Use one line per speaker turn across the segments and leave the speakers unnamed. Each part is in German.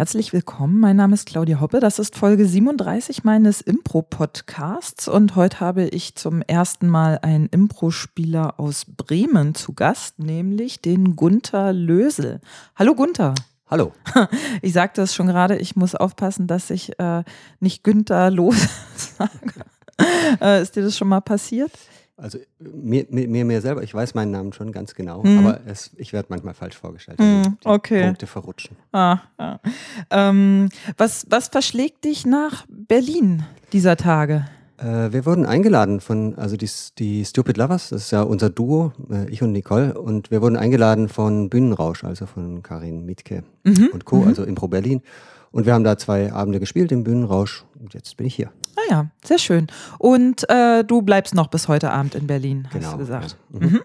Herzlich willkommen. Mein Name ist Claudia Hoppe. Das ist Folge 37 meines Impro-Podcasts. Und heute habe ich zum ersten Mal einen Impro-Spieler aus Bremen zu Gast, nämlich den Gunther Lösel. Hallo Gunther.
Hallo.
Ich sagte es schon gerade, ich muss aufpassen, dass ich äh, nicht Günther Los sage. Äh, ist dir das schon mal passiert?
Also mir, mir, mir selber, ich weiß meinen Namen schon ganz genau,
Mhm.
aber es, ich werde manchmal falsch vorgestellt.
Hm,
die
okay.
Punkte verrutschen.
Ah, ja. ähm, was, was verschlägt dich nach Berlin dieser Tage?
Äh, wir wurden eingeladen von, also die, die Stupid Lovers, das ist ja unser Duo, äh, ich und Nicole, und wir wurden eingeladen von Bühnenrausch, also von Karin Mietke
Mhm.
und Co., also Impro Berlin. Und wir haben da zwei Abende gespielt im Bühnenrausch und jetzt bin ich hier.
Ah ja, sehr schön. Und äh, du bleibst noch bis heute Abend in Berlin, hast
Genau,
du gesagt.
ja.
Mhm.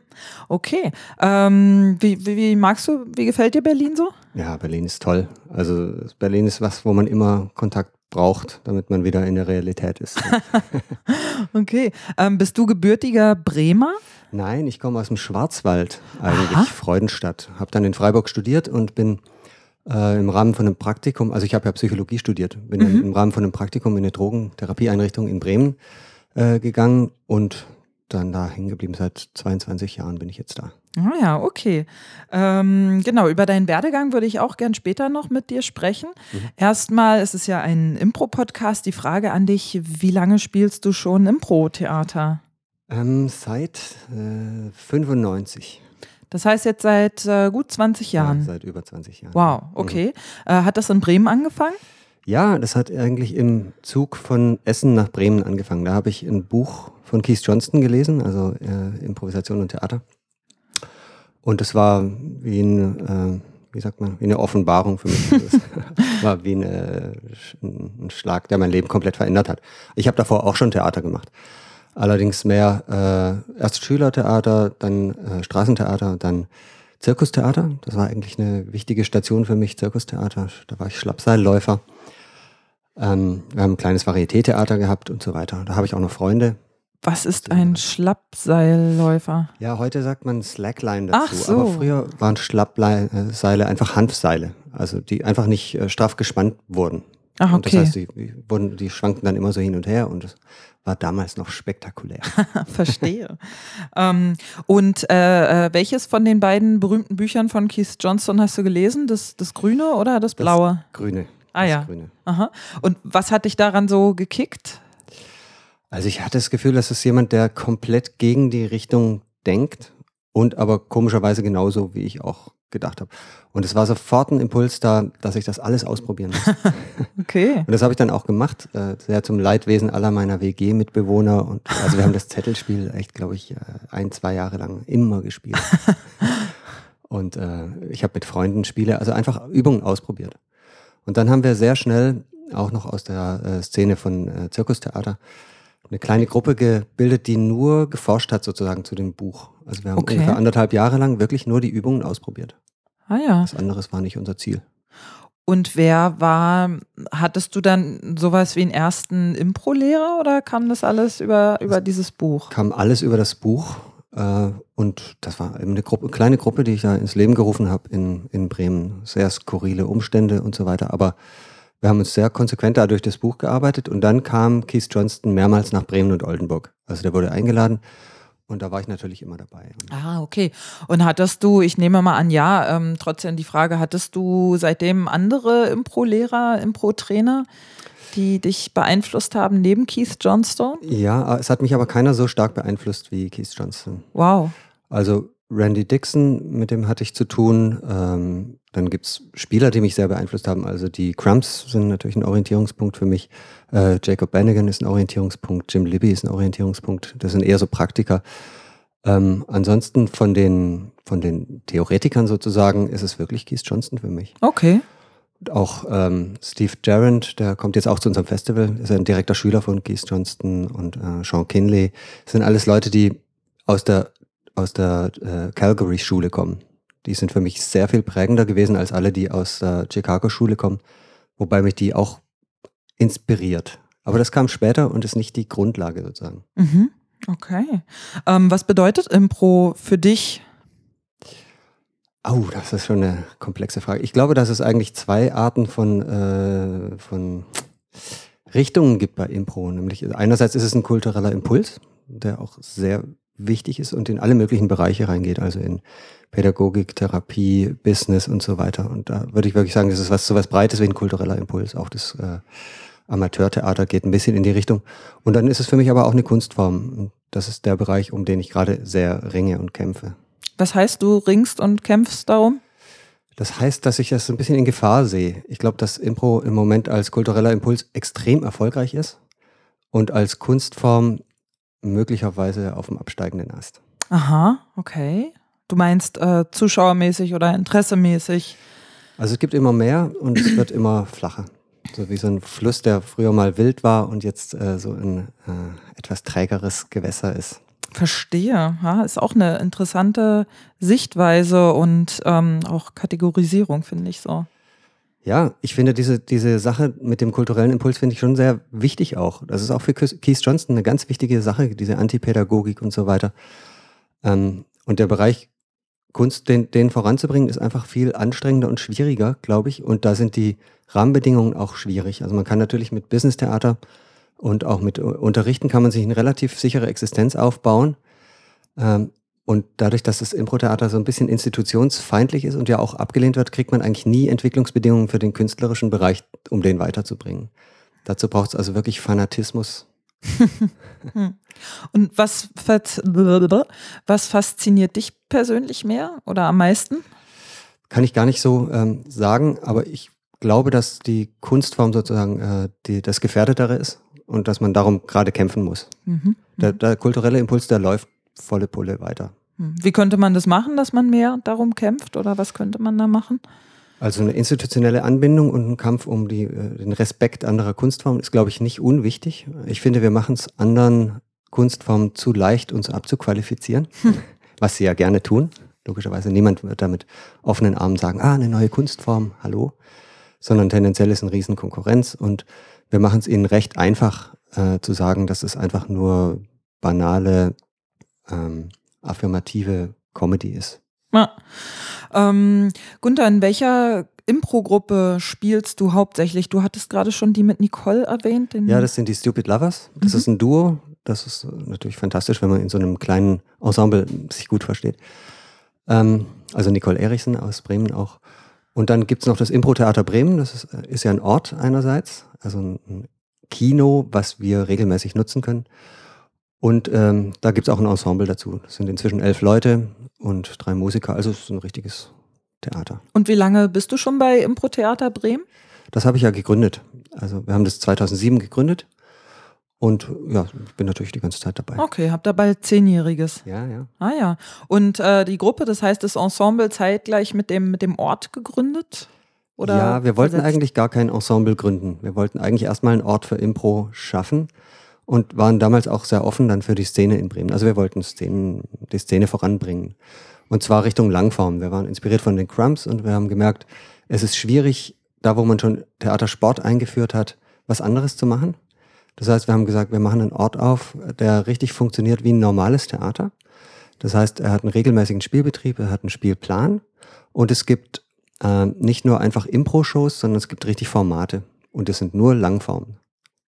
Okay. Ähm, wie, wie, wie magst du, wie gefällt dir Berlin so?
Ja, Berlin ist toll. Also Berlin ist was, wo man immer Kontakt braucht, damit man wieder in der Realität ist.
Okay. Ähm, bist du gebürtiger Bremer?
Nein, ich komme aus dem Schwarzwald eigentlich,
Aha.
Freudenstadt. Habe dann in Freiburg studiert und bin äh, im Rahmen von einem Praktikum, also ich habe ja Psychologie studiert, bin dann im Rahmen von einem Praktikum in eine Drogentherapieeinrichtung in Bremen äh, gegangen und dann da hängen geblieben. Seit 22 Jahren bin ich jetzt da.
Ah ja, okay. Ähm, genau, über deinen Werdegang würde ich auch gern später noch mit dir sprechen. Erstmal, es ist ja ein Impro-Podcast. Die Frage an dich, wie lange spielst du schon Impro-Theater?
Ähm, seit äh, 95.
Das heißt jetzt seit äh, gut 20 Jahren.
Ja, seit über 20 Jahren.
wow, okay. Äh, hat das in Bremen angefangen?
Ja, das hat eigentlich im Zug von Essen nach Bremen angefangen. Da habe ich ein Buch von Keith Johnston gelesen, also äh, Improvisation und Theater. Und es war wie ein, äh, wie sagt man, wie eine Offenbarung für mich. Also es war wie eine, ein Schlag, der mein Leben komplett verändert hat. Ich habe davor auch schon Theater gemacht. Allerdings mehr äh, erst Schülertheater, dann äh, Straßentheater, dann Zirkustheater. Das war eigentlich eine wichtige Station für mich, Zirkustheater. Da war ich Schlappseilläufer. Ähm, wir haben ein kleines Varieté-Theater gehabt und so weiter. Da habe ich auch noch Freunde.
Was ist ein Schlappseilläufer?
Ja, heute sagt man Slackline
Ach
dazu,
so.
aber früher waren Schlappseile einfach Hanfseile, also die einfach nicht äh, straff gespannt wurden.
Ach,
Und das
okay.
heißt, die, die, wurden, die schwankten dann immer so hin und her und das war damals noch spektakulär.
Verstehe. ähm, und äh, äh, welches von den beiden berühmten Büchern von Keith Johnston hast du gelesen? Das, das Grüne oder das Blaue?
Grüne.
Ah
das
ja.
Grüne.
Aha. Und was hat dich daran so gekickt?
Also ich hatte das Gefühl, das ist jemand, der komplett gegen die Richtung denkt und aber komischerweise genauso, wie ich auch gedacht habe. Und es war sofort ein Impuls da, dass ich das alles ausprobieren muss.
Okay.
Und das habe ich dann auch gemacht, äh, sehr zum Leidwesen aller meiner WG-Mitbewohner. Und also wir haben das Zettelspiel echt, glaube ich, äh, ein, zwei Jahre lang immer gespielt. Und äh, ich habe mit Freunden Spiele, also einfach Übungen ausprobiert. Und dann haben wir sehr schnell, auch noch aus der äh, Szene von äh, Zirkustheater, eine kleine Gruppe gebildet, die nur geforscht hat sozusagen zu dem Buch. Also wir haben
Okay.
ungefähr anderthalb Jahre lang wirklich nur die Übungen ausprobiert.
Ah ja.
Was anderes war nicht unser Ziel.
Und wer war, hattest du dann sowas wie einen ersten Impro-Lehrer oder kam das alles über, über dieses Buch?
kam alles über das Buch äh, und das war eben eine Gruppe, kleine Gruppe, die ich da ins Leben gerufen habe in, in Bremen. Sehr skurrile Umstände und so weiter, aber wir haben uns sehr konsequent da durch das Buch gearbeitet und dann kam Keith Johnston mehrmals nach Bremen und Oldenburg. Also der wurde eingeladen und da war ich natürlich immer dabei.
Ah, okay. Und hattest du, ich nehme mal an, ja, ähm, trotzdem die Frage, hattest du seitdem andere Impro-Lehrer, Impro-Trainer, die dich beeinflusst haben neben Keith Johnstone?
ja, es hat mich aber keiner so stark beeinflusst wie Keith Johnston.
Wow.
Also Randy Dixon, mit dem hatte ich zu tun. Ähm, dann gibt es Spieler, die mich sehr beeinflusst haben. Also die Crumps sind natürlich ein Orientierungspunkt für mich. Äh, Jacob Bannigan ist ein Orientierungspunkt. Jim Libby ist ein Orientierungspunkt. Das sind eher so Praktiker. Ähm, ansonsten von den, von den Theoretikern sozusagen ist es wirklich Keith Johnston für mich.
Okay.
Auch ähm, Steve Jarrett, der kommt jetzt auch zu unserem Festival, ist ein direkter Schüler von Keith Johnston und äh, Sean Kinley. Das sind alles Leute, die aus der, aus der äh, Calgary-Schule kommen. Die sind für mich sehr viel prägender gewesen als alle, die aus der Chicago-Schule kommen, wobei mich die auch inspiriert. Aber das kam später und ist nicht die Grundlage sozusagen.
Mhm. Okay. Ähm, was bedeutet Impro für dich?
Oh, das ist schon eine komplexe Frage. Ich glaube, dass es eigentlich zwei Arten von, äh, von Richtungen gibt bei Impro. Nämlich einerseits ist es ein kultureller Impuls, der auch sehr wichtig ist und in alle möglichen Bereiche reingeht, also in Pädagogik, Therapie, Business und so weiter. Und da würde ich wirklich sagen, das ist was so was Breites wie ein kultureller Impuls. Auch das äh, Amateurtheater geht ein bisschen in die Richtung. Und dann ist es für mich aber auch eine Kunstform. Und das ist der Bereich, um den ich gerade sehr ringe und kämpfe.
Was heißt, du ringst und kämpfst darum?
Das heißt, dass ich das ein bisschen in Gefahr sehe. Ich glaube, dass Impro im Moment als kultureller Impuls extrem erfolgreich ist und als Kunstform möglicherweise auf dem absteigenden Ast.
Aha, okay. Du meinst äh, zuschauermäßig oder interessemäßig?
Also es gibt immer mehr und es wird immer flacher. So wie so ein Fluss, der früher mal wild war und jetzt äh, so ein äh, etwas trägeres Gewässer ist.
Verstehe. Ja, ist auch eine interessante Sichtweise und ähm, auch Kategorisierung, finde ich so.
Ja, ich finde diese, diese Sache mit dem kulturellen Impuls finde ich schon sehr wichtig auch. Das ist auch für Keith Johnston eine ganz wichtige Sache, diese Antipädagogik und so weiter. Ähm, und der Bereich Kunst, den, den voranzubringen, ist einfach viel anstrengender und schwieriger, glaube ich. Und da sind die Rahmenbedingungen auch schwierig. Also man kann natürlich mit Business-Theater und auch mit Unterrichten kann man sich eine relativ sichere Existenz aufbauen. Ähm, und dadurch, dass das Impro-Theater so ein bisschen institutionsfeindlich ist und ja auch abgelehnt wird, kriegt man eigentlich nie Entwicklungsbedingungen für den künstlerischen Bereich, um den weiterzubringen. Dazu braucht es also wirklich Fanatismus.
und was, was fasziniert dich persönlich mehr oder am meisten?
Kann ich gar nicht so ähm, sagen, aber ich glaube, dass die Kunstform sozusagen äh, die, das Gefährdetere ist und dass man darum gerade kämpfen muss. Mhm. Der, mhm. der, kulturelle Impuls, der läuft volle Pulle weiter.
Hm. Wie könnte man das machen, dass man mehr darum kämpft oder was könnte man da machen?
Also eine institutionelle Anbindung und ein Kampf um die, äh, den Respekt anderer Kunstformen ist, glaube ich, nicht unwichtig. Ich finde, wir machen es anderen Kunstformen zu leicht, uns abzuqualifizieren, hm. was sie ja gerne tun. Logischerweise niemand wird da mit offenen Armen sagen, ah, eine neue Kunstform, hallo. Sondern tendenziell ist ein Riesenkonkurrenz und wir machen es ihnen recht einfach äh, zu sagen, dass es einfach nur banale, ähm, affirmative Comedy ist.
Ja. Ähm, Gunther, in welcher Impro-Gruppe spielst du hauptsächlich? Du hattest gerade schon die mit Nicole erwähnt.
ja, das sind die Stupid Lovers. Das mhm. ist ein Duo. Das ist natürlich fantastisch, wenn man in so einem kleinen Ensemble sich gut versteht. Ähm, also Nicole Erichsen aus Bremen auch. Und dann gibt es noch das Impro-Theater Bremen. Das ist, ist, ja ein Ort einerseits, also ein Kino, was wir regelmäßig nutzen können. Und ähm, da gibt es auch ein Ensemble dazu. Das sind inzwischen elf Leute und drei Musiker. Also es ist ein richtiges Theater.
Und wie lange bist du schon bei Impro-Theater Bremen?
Das habe ich ja gegründet. Also wir haben das 2007 gegründet und ja, ich bin natürlich die ganze Zeit dabei.
Okay, habt ihr bald Zehnjähriges.
Ja, ja.
Ah ja. Und äh, die Gruppe, das heißt das Ensemble zeitgleich mit dem, mit dem Ort gegründet?
Oder ja, wir wollten versetzt? eigentlich gar kein Ensemble gründen. Wir wollten eigentlich erstmal einen Ort für Impro schaffen und waren damals auch sehr offen dann für die Szene in Bremen. Also wir wollten Szenen, die Szene voranbringen. Und zwar Richtung Langform. Wir waren inspiriert von den Crumbs und wir haben gemerkt, es ist schwierig, da wo man schon Theatersport eingeführt hat, was anderes zu machen. Das heißt, wir haben gesagt, wir machen einen Ort auf, der richtig funktioniert wie ein normales Theater. Das heißt, er hat einen regelmäßigen Spielbetrieb, er hat einen Spielplan und es gibt äh, nicht nur einfach Impro-Shows, sondern es gibt richtig Formate und es sind nur Langformen.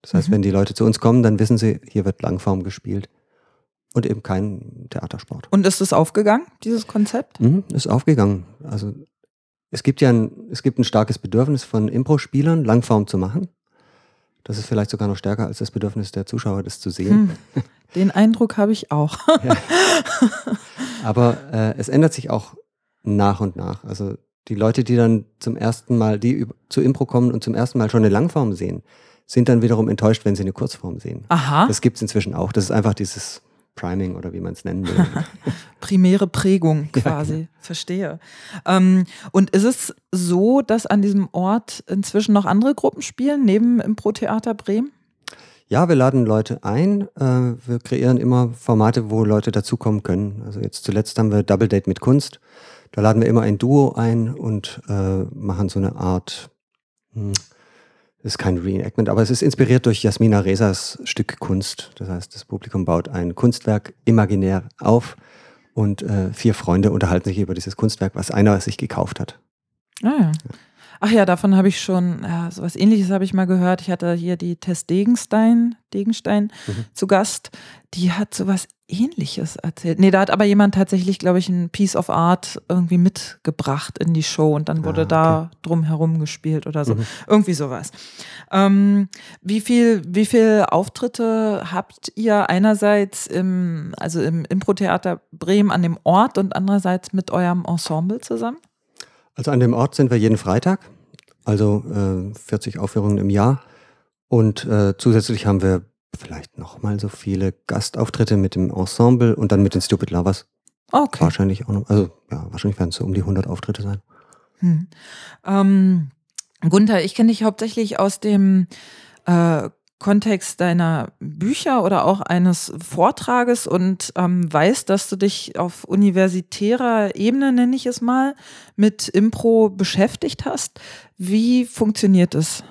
Das heißt, mhm. wenn die Leute zu uns kommen, dann wissen sie, hier wird Langform gespielt und eben kein Theatersport.
Und ist es aufgegangen, dieses Konzept?
Mhm, ist aufgegangen. Also es gibt ja ein, es gibt ein starkes Bedürfnis von Impro-Spielern, Langform zu machen. Das ist vielleicht sogar noch stärker als das Bedürfnis der Zuschauer, das zu sehen.
Hm, den Eindruck habe ich auch. ja.
Aber äh, es ändert sich auch nach und nach. Also die Leute, die dann zum ersten Mal, die zu Impro kommen und zum ersten Mal schon eine Langform sehen, sind dann wiederum enttäuscht, wenn sie eine Kurzform sehen.
Aha.
Das gibt es inzwischen auch. Das ist einfach dieses Priming oder wie man es nennen will.
Primäre Prägung quasi, ja, genau. verstehe. Ähm, und ist es so, dass an diesem Ort inzwischen noch andere Gruppen spielen, neben Impro-Theater Bremen?
Ja, wir laden Leute ein. Äh, wir kreieren immer Formate, wo Leute dazukommen können. Also jetzt zuletzt haben wir Double Date mit Kunst. Da laden wir immer ein Duo ein und äh, machen so eine Art hm, ist kein Reenactment, aber es ist inspiriert durch Jasmina Resas Stück Kunst. Das heißt, das Publikum baut ein Kunstwerk imaginär auf und äh, vier Freunde unterhalten sich über dieses Kunstwerk, was einer sich gekauft hat.
Ah, ja. Ach ja, davon habe ich schon, ja, sowas ähnliches habe ich mal gehört. Ich hatte hier die Tess Degenstein, Degenstein mhm. zu Gast. Die hat sowas ähnliches erzählt. Nee, da hat aber jemand tatsächlich, glaube ich, ein Piece of Art irgendwie mitgebracht in die Show und dann wurde ah, okay. da drum herum gespielt oder so. Mhm. Irgendwie sowas. Ähm, wie viel, wie viel Auftritte habt ihr einerseits im, also im Impro-Theater Bremen an dem Ort und andererseits mit eurem Ensemble zusammen?
Also an dem Ort sind wir jeden Freitag, also äh, 40 Aufführungen im Jahr. Und äh, zusätzlich haben wir vielleicht nochmal so viele Gastauftritte mit dem Ensemble und dann mit den Stupid Lovers. Okay. Wahrscheinlich auch noch, also ja, wahrscheinlich werden es so um die 100 Auftritte sein.
Hm. Ähm, Gunther, ich kenne dich hauptsächlich aus dem äh, Kontext deiner Bücher oder auch eines Vortrages und ähm, weiß, dass du dich auf universitärer Ebene, nenne ich es mal, mit Impro beschäftigt hast. Wie funktioniert es?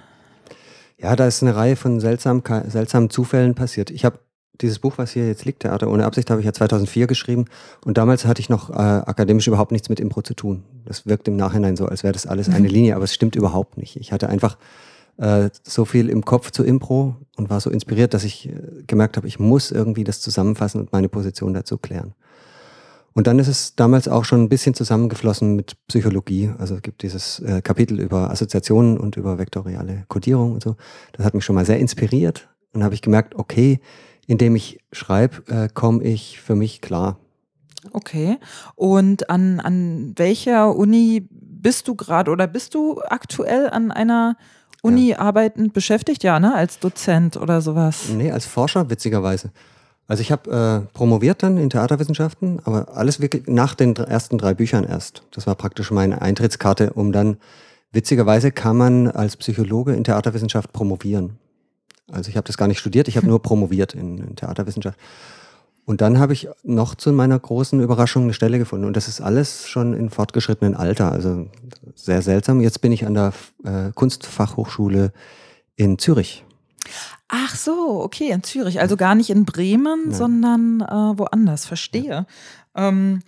Ja, da ist eine Reihe von seltsamen, seltsamen Zufällen passiert. Ich habe dieses Buch, was hier jetzt liegt, Theater ohne Absicht, habe ich ja 2004 geschrieben und damals hatte ich noch äh, akademisch überhaupt nichts mit Impro zu tun. Das wirkt im Nachhinein so, als wäre das alles eine. Linie, aber es stimmt überhaupt nicht. Ich hatte einfach äh, so viel im Kopf zu Impro und war so inspiriert, dass ich äh, gemerkt habe, ich muss irgendwie das zusammenfassen und meine Position dazu klären. Und dann ist es damals auch schon ein bisschen zusammengeflossen mit Psychologie. Also es gibt dieses äh, Kapitel über Assoziationen und über vektoriale Kodierung und so. Das hat mich schon mal sehr inspiriert. Und habe ich gemerkt, okay, indem ich schreibe, komme ich für mich klar.
Okay. Und an, an welcher Uni bist du gerade oder bist du aktuell an einer Uni ja. arbeitend beschäftigt, ja, ne? Als Dozent oder sowas?
Nee, als Forscher, witzigerweise. Also ich habe äh, promoviert dann in Theaterwissenschaften, aber alles wirklich nach den ersten drei Büchern erst. Das war praktisch meine Eintrittskarte, um dann, witzigerweise kann man als Psychologe in Theaterwissenschaft promovieren. Also ich habe das gar nicht studiert, ich habe nur promoviert in, in Theaterwissenschaft. Und dann habe ich noch zu meiner großen Überraschung eine Stelle gefunden. Und das ist alles schon in fortgeschrittenen Alter. Also sehr seltsam. Jetzt bin ich an der äh, Kunstfachhochschule in Zürich.
Ach so, okay, in Zürich. Also gar nicht in Bremen, Nein. sondern äh, woanders. Verstehe. Ja. Ähm,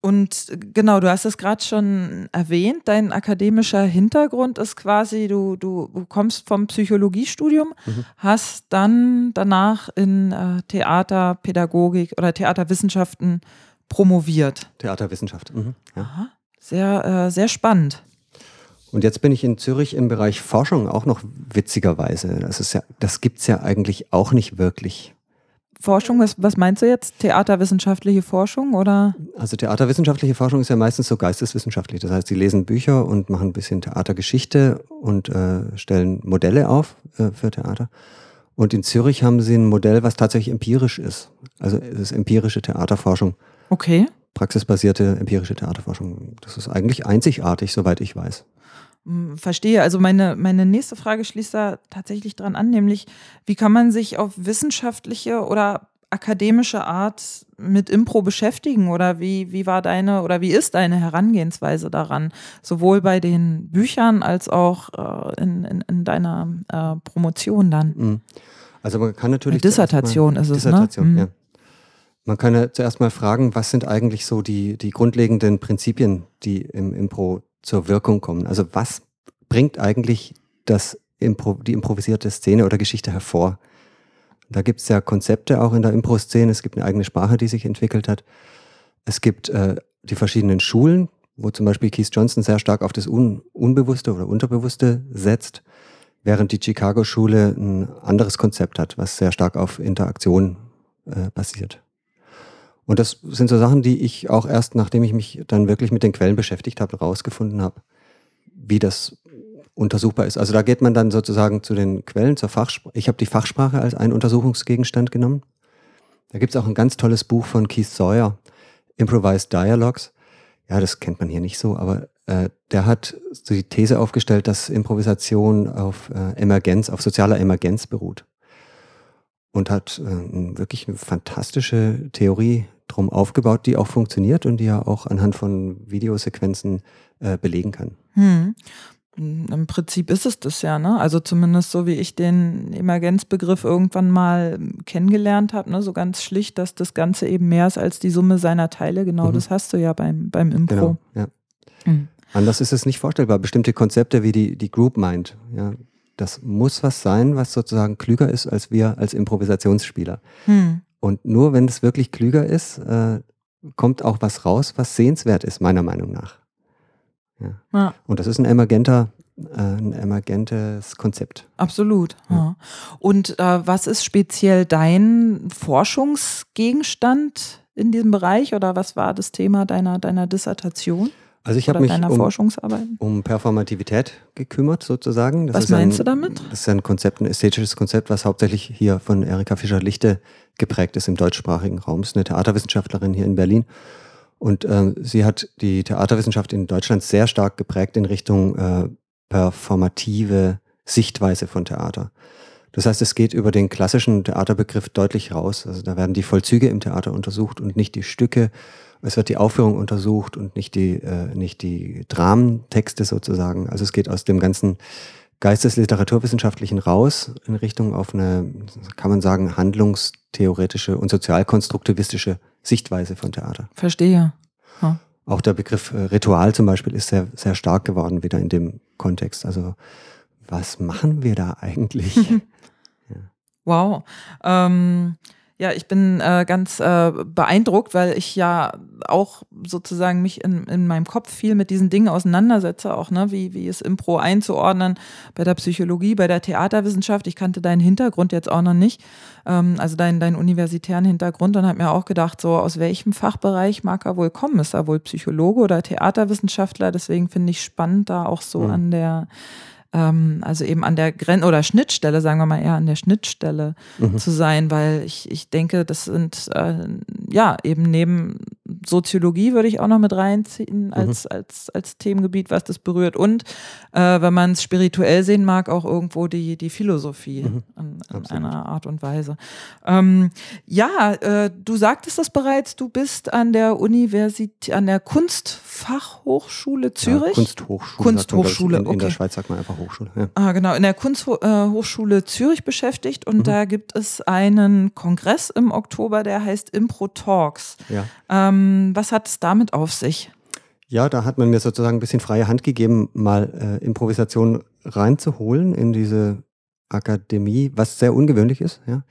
und genau, du hast es gerade schon erwähnt, dein akademischer Hintergrund ist quasi, du, du kommst vom Psychologiestudium, mhm. hast dann danach in äh, Theaterpädagogik oder Theaterwissenschaften promoviert.
Theaterwissenschaft, mhm.
ja. Aha, sehr, äh, sehr spannend.
Und jetzt bin ich in Zürich im Bereich Forschung auch noch witzigerweise. Das, ja, das gibt es ja eigentlich auch nicht wirklich.
Forschung, was, was meinst du jetzt? Theaterwissenschaftliche Forschung oder?
Also theaterwissenschaftliche Forschung ist ja meistens so geisteswissenschaftlich. Das heißt, sie lesen Bücher und machen ein bisschen Theatergeschichte und äh, stellen Modelle auf äh, für Theater. Und in Zürich haben sie ein Modell, was tatsächlich empirisch ist. Also es ist empirische Theaterforschung.
Okay.
Praxisbasierte empirische Theaterforschung. Das ist eigentlich einzigartig, soweit ich weiß.
Verstehe. Also meine, meine nächste Frage schließt da tatsächlich dran an, nämlich wie kann man sich auf wissenschaftliche oder akademische Art mit Impro beschäftigen oder wie, wie war deine oder wie ist deine Herangehensweise daran, sowohl bei den Büchern als auch äh, in, in, in, deiner äh, Promotion dann? Hm.
Also man kann natürlich.
Eine Dissertation ist es, ne? Dissertation, ne? ja.
Man kann ja zuerst mal fragen, was sind eigentlich so die, die grundlegenden Prinzipien, die im Impro zur Wirkung kommen. Also was bringt eigentlich das die improvisierte Szene oder Geschichte hervor? Da gibt es ja Konzepte auch in der Impro-Szene. Es gibt eine eigene Sprache, die sich entwickelt hat. Es gibt äh, die verschiedenen Schulen, wo zum Beispiel Keith Johnson sehr stark auf das Un Unbewusste oder Unterbewusste setzt, während die Chicago-Schule ein anderes Konzept hat, was sehr stark auf Interaktion äh, basiert. Und das sind so Sachen, die ich auch erst, nachdem ich mich dann wirklich mit den Quellen beschäftigt habe, rausgefunden habe, wie das untersuchbar ist. Also da geht man dann sozusagen zu den Quellen, zur Fachsprache. Ich habe die Fachsprache als einen Untersuchungsgegenstand genommen. Da gibt es auch ein ganz tolles Buch von Keith Sawyer, Improvised Dialogues. Ja, das kennt man hier nicht so, aber äh, der hat die These aufgestellt, dass Improvisation auf äh, Emergenz, auf sozialer Emergenz beruht. Und hat äh, wirklich eine fantastische Theorie drum aufgebaut, die auch funktioniert und die ja auch anhand von Videosequenzen äh, belegen kann.
Hm. Im Prinzip ist es das ja, ne? Also zumindest so wie ich den Emergenzbegriff irgendwann mal kennengelernt habe, ne? So ganz schlicht, dass das Ganze eben mehr ist als die Summe seiner Teile. Genau, mhm. das hast du ja beim, beim Impro. Genau, ja.
Mhm. Anders ist es nicht vorstellbar. Bestimmte Konzepte wie die, die Group Mind, ja, das muss was sein, was sozusagen klüger ist als wir als Improvisationsspieler. Mhm. Und nur wenn es wirklich klüger ist, äh, kommt auch was raus, was sehenswert ist, meiner Meinung nach. Ja. ja. Und das ist ein emergenter, äh, ein emergentes Konzept.
Absolut. Ja. Und äh, was ist speziell dein Forschungsgegenstand in diesem Bereich oder was war das Thema deiner, deiner Dissertation?
Also ich habe mich um, um, Performativität gekümmert sozusagen.
Das was meinst ein, du damit?
Das ist ein Konzept, ein ästhetisches Konzept, was hauptsächlich hier von Erika Fischer-Lichte geprägt ist im deutschsprachigen Raum. Das ist eine Theaterwissenschaftlerin hier in Berlin. Und ähm, sie hat die Theaterwissenschaft in Deutschland sehr stark geprägt in Richtung äh, performative Sichtweise von Theater. Das heißt, es geht über den klassischen Theaterbegriff deutlich raus. Also da werden die Vollzüge im Theater untersucht und nicht die Stücke. Es wird die Aufführung untersucht und nicht die, äh, nicht die Dramentexte sozusagen. Also es geht aus dem ganzen Geistesliteraturwissenschaftlichen raus in Richtung auf eine, kann man sagen, handlungstheoretische und sozialkonstruktivistische Sichtweise von Theater.
Verstehe. Ja.
Auch der Begriff äh, Ritual zum Beispiel ist sehr, sehr stark geworden wieder in dem Kontext. Also was machen wir da eigentlich? ja.
Wow. Ähm, ja, ich bin äh, ganz äh, beeindruckt, weil ich ja auch sozusagen mich in, in meinem Kopf viel mit diesen Dingen auseinandersetze, auch ne, wie, wie ist Impro einzuordnen bei der Psychologie, bei der Theaterwissenschaft. Ich kannte deinen Hintergrund jetzt auch noch nicht, ähm, also deinen, deinen universitären Hintergrund und habe mir auch gedacht, so aus welchem Fachbereich mag er wohl kommen? Ist er wohl Psychologe oder Theaterwissenschaftler? Deswegen finde ich spannend, da auch so mhm. an der ähm, also eben an der Grenze oder Schnittstelle, sagen wir mal eher an der Schnittstelle mhm. zu sein, weil ich, ich denke, das sind äh, ja eben neben Soziologie würde ich auch noch mit reinziehen mhm. als, mhm. als, als Themengebiet, was das berührt. Und äh, wenn man es spirituell sehen mag, auch irgendwo die, die Philosophie mhm. in, in einer Art und Weise. Ähm, ja, äh, du sagtest das bereits, du bist an der Universität, an der Kunstfachhochschule Zürich. Ja,
Kunsthochschule.
Kunsthochschule,
in, in der Schweiz sagt man einfach Hochschule. Ja.
Ah, genau, in der Kunsthochschule Zürich beschäftigt und mhm. da gibt es einen Kongress im Oktober, der heißt Impro Talks.
Ja.
Ähm, was hat es damit auf sich?
Ja, da hat man mir sozusagen ein bisschen freie Hand gegeben, mal äh, Improvisation reinzuholen in diese Akademie, was sehr ungewöhnlich ist. Ja.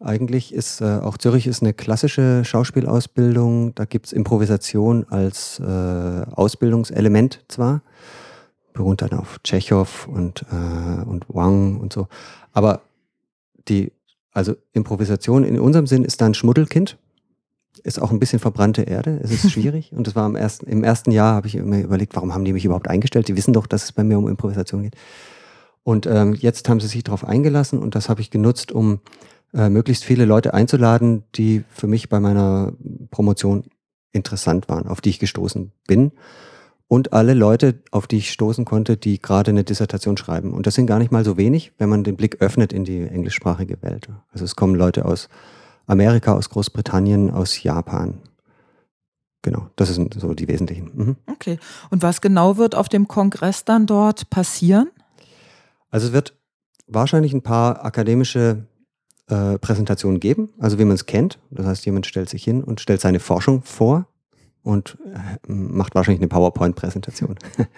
Eigentlich ist äh, auch Zürich ist eine klassische Schauspielausbildung. Da gibt es Improvisation als äh, Ausbildungselement zwar beruht dann auf Tschechow und, äh, und Wang und so. Aber die, also Improvisation in unserem Sinn ist dann Schmuddelkind. Ist auch ein bisschen verbrannte Erde. Es ist schwierig. und das war im ersten, im ersten Jahr, habe ich mir überlegt, warum haben die mich überhaupt eingestellt? Die wissen doch, dass es bei mir um Improvisation geht. Und ähm, jetzt haben sie sich darauf eingelassen und das habe ich genutzt, um äh, möglichst viele Leute einzuladen, die für mich bei meiner Promotion interessant waren, auf die ich gestoßen bin und alle Leute, auf die ich stoßen konnte, die gerade eine Dissertation schreiben. Und das sind gar nicht mal so wenig, wenn man den Blick öffnet in die englischsprachige Welt. Also es kommen Leute aus Amerika, aus Großbritannien, aus Japan. Genau, das sind so die wesentlichen.
Mhm. Okay. Und was genau wird auf dem Kongress dann dort passieren?
Also es wird wahrscheinlich ein paar akademische äh, Präsentationen geben, also wie man es kennt. Das heißt, jemand stellt sich hin und stellt seine Forschung vor und äh, macht wahrscheinlich eine PowerPoint-Präsentation.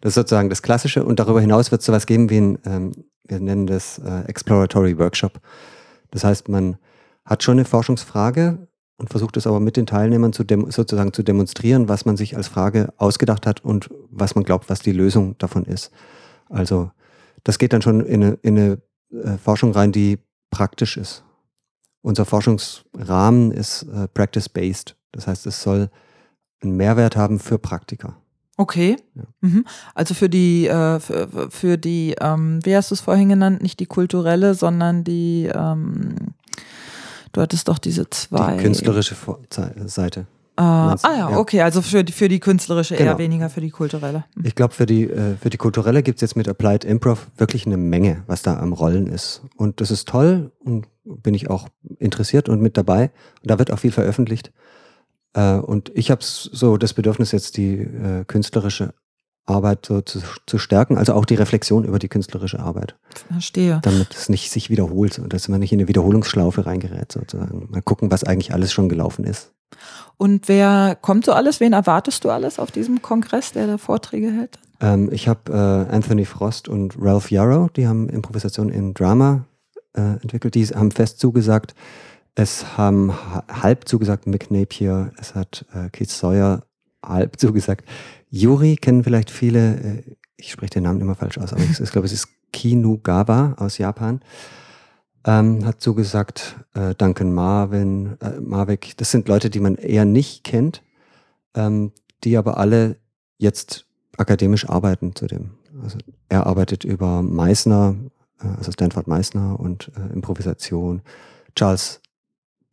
Das ist sozusagen das Klassische. Und darüber hinaus wird es sowas geben wie ein, ähm, wir nennen das äh, Exploratory Workshop. Das heißt, man hat schon eine Forschungsfrage und versucht es aber mit den Teilnehmern zu sozusagen zu demonstrieren, was man sich als Frage ausgedacht hat und was man glaubt, was die Lösung davon ist. Also das geht dann schon in eine, in eine äh, Forschung rein, die praktisch ist. Unser Forschungsrahmen ist äh, practice-based. Das heißt, es soll einen Mehrwert haben für Praktiker.
Okay. Ja. Mhm. Also für die, äh, für, für, die, ähm, wie hast du es vorhin genannt, nicht die kulturelle, sondern die, ähm, du hattest doch diese zwei.
Die künstlerische Seite.
Uh, ah ja, ja, okay, also für die, für die künstlerische genau. eher weniger für die kulturelle.
Mhm. Ich glaube, für die, äh, für die kulturelle gibt es jetzt mit Applied Improv wirklich eine Menge, was da am Rollen ist. Und das ist toll und bin ich auch interessiert und mit dabei. Und da wird auch viel veröffentlicht. Äh, und ich habe so das Bedürfnis, jetzt die äh, künstlerische Arbeit so zu, zu stärken, also auch die Reflexion über die künstlerische Arbeit.
Verstehe.
Damit es nicht sich wiederholt und dass man nicht in eine Wiederholungsschlaufe reingerät, sozusagen. Mal gucken, was eigentlich alles schon gelaufen ist.
Und wer kommt so alles? Wen erwartest du alles auf diesem Kongress, der da Vorträge hält?
Ähm, ich habe äh, Anthony Frost und Ralph Yarrow, die haben Improvisation in Drama äh, entwickelt. Die haben fest zugesagt. Es haben halb zugesagt Mick Napier, es hat äh, Keith Sawyer halb zugesagt. Yuri kennen vielleicht viele, äh, ich spreche den Namen immer falsch aus, aber ich, glaube, es ist Kinugawa aus Japan. Ähm, hat zugesagt, äh, Duncan Marvin, äh, Marwick, das sind Leute, die man eher nicht kennt, ähm, die aber alle jetzt akademisch arbeiten zu dem. Also er arbeitet über Meissner, äh, also Stanford Meissner und äh, Improvisation. Charles,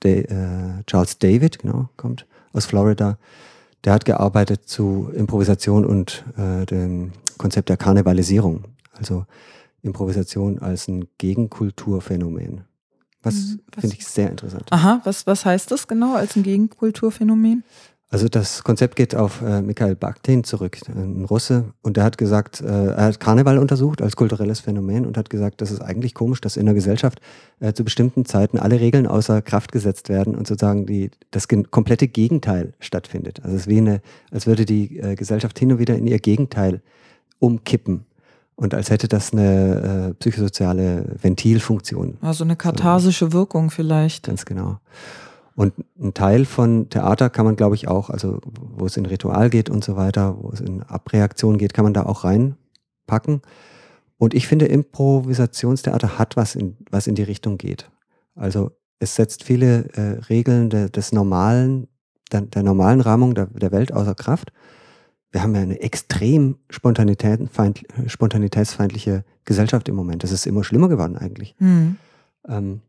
da äh, Charles David, genau, kommt aus Florida. Der hat gearbeitet zu Improvisation und äh, dem Konzept der Karnevalisierung. Also Improvisation als ein Gegenkulturphänomen. Was, mhm, finde ich sehr interessant.
Aha, was, was heißt das genau als ein Gegenkulturphänomen?
Also das Konzept geht auf äh, Mikhail Bakhtin zurück, ein Russe, und der hat gesagt, äh, er hat Karneval untersucht als kulturelles Phänomen und hat gesagt, das ist eigentlich komisch, dass in der Gesellschaft äh, zu bestimmten Zeiten alle Regeln außer Kraft gesetzt werden und sozusagen die, das komplette Gegenteil stattfindet. Also es ist wie eine, als würde die äh, Gesellschaft hin und wieder in ihr Gegenteil umkippen. Und als hätte das eine äh, psychosoziale Ventilfunktion.
Also eine katharsische. Wirkung vielleicht.
Ganz genau. Und ein Teil von Theater kann man, glaube ich, auch, also wo es in Ritual geht und so weiter, wo es in Abreaktion geht, kann man da auch reinpacken. Und ich finde, Improvisationstheater hat was in, was in die Richtung geht. Also es setzt viele äh, Regeln de, des normalen, der, der normalen Rahmung der, der, Welt außer Kraft. Wir haben ja eine extrem spontanitätsfeindliche Gesellschaft im Moment. Das ist immer schlimmer geworden eigentlich. Mhm. Ähm,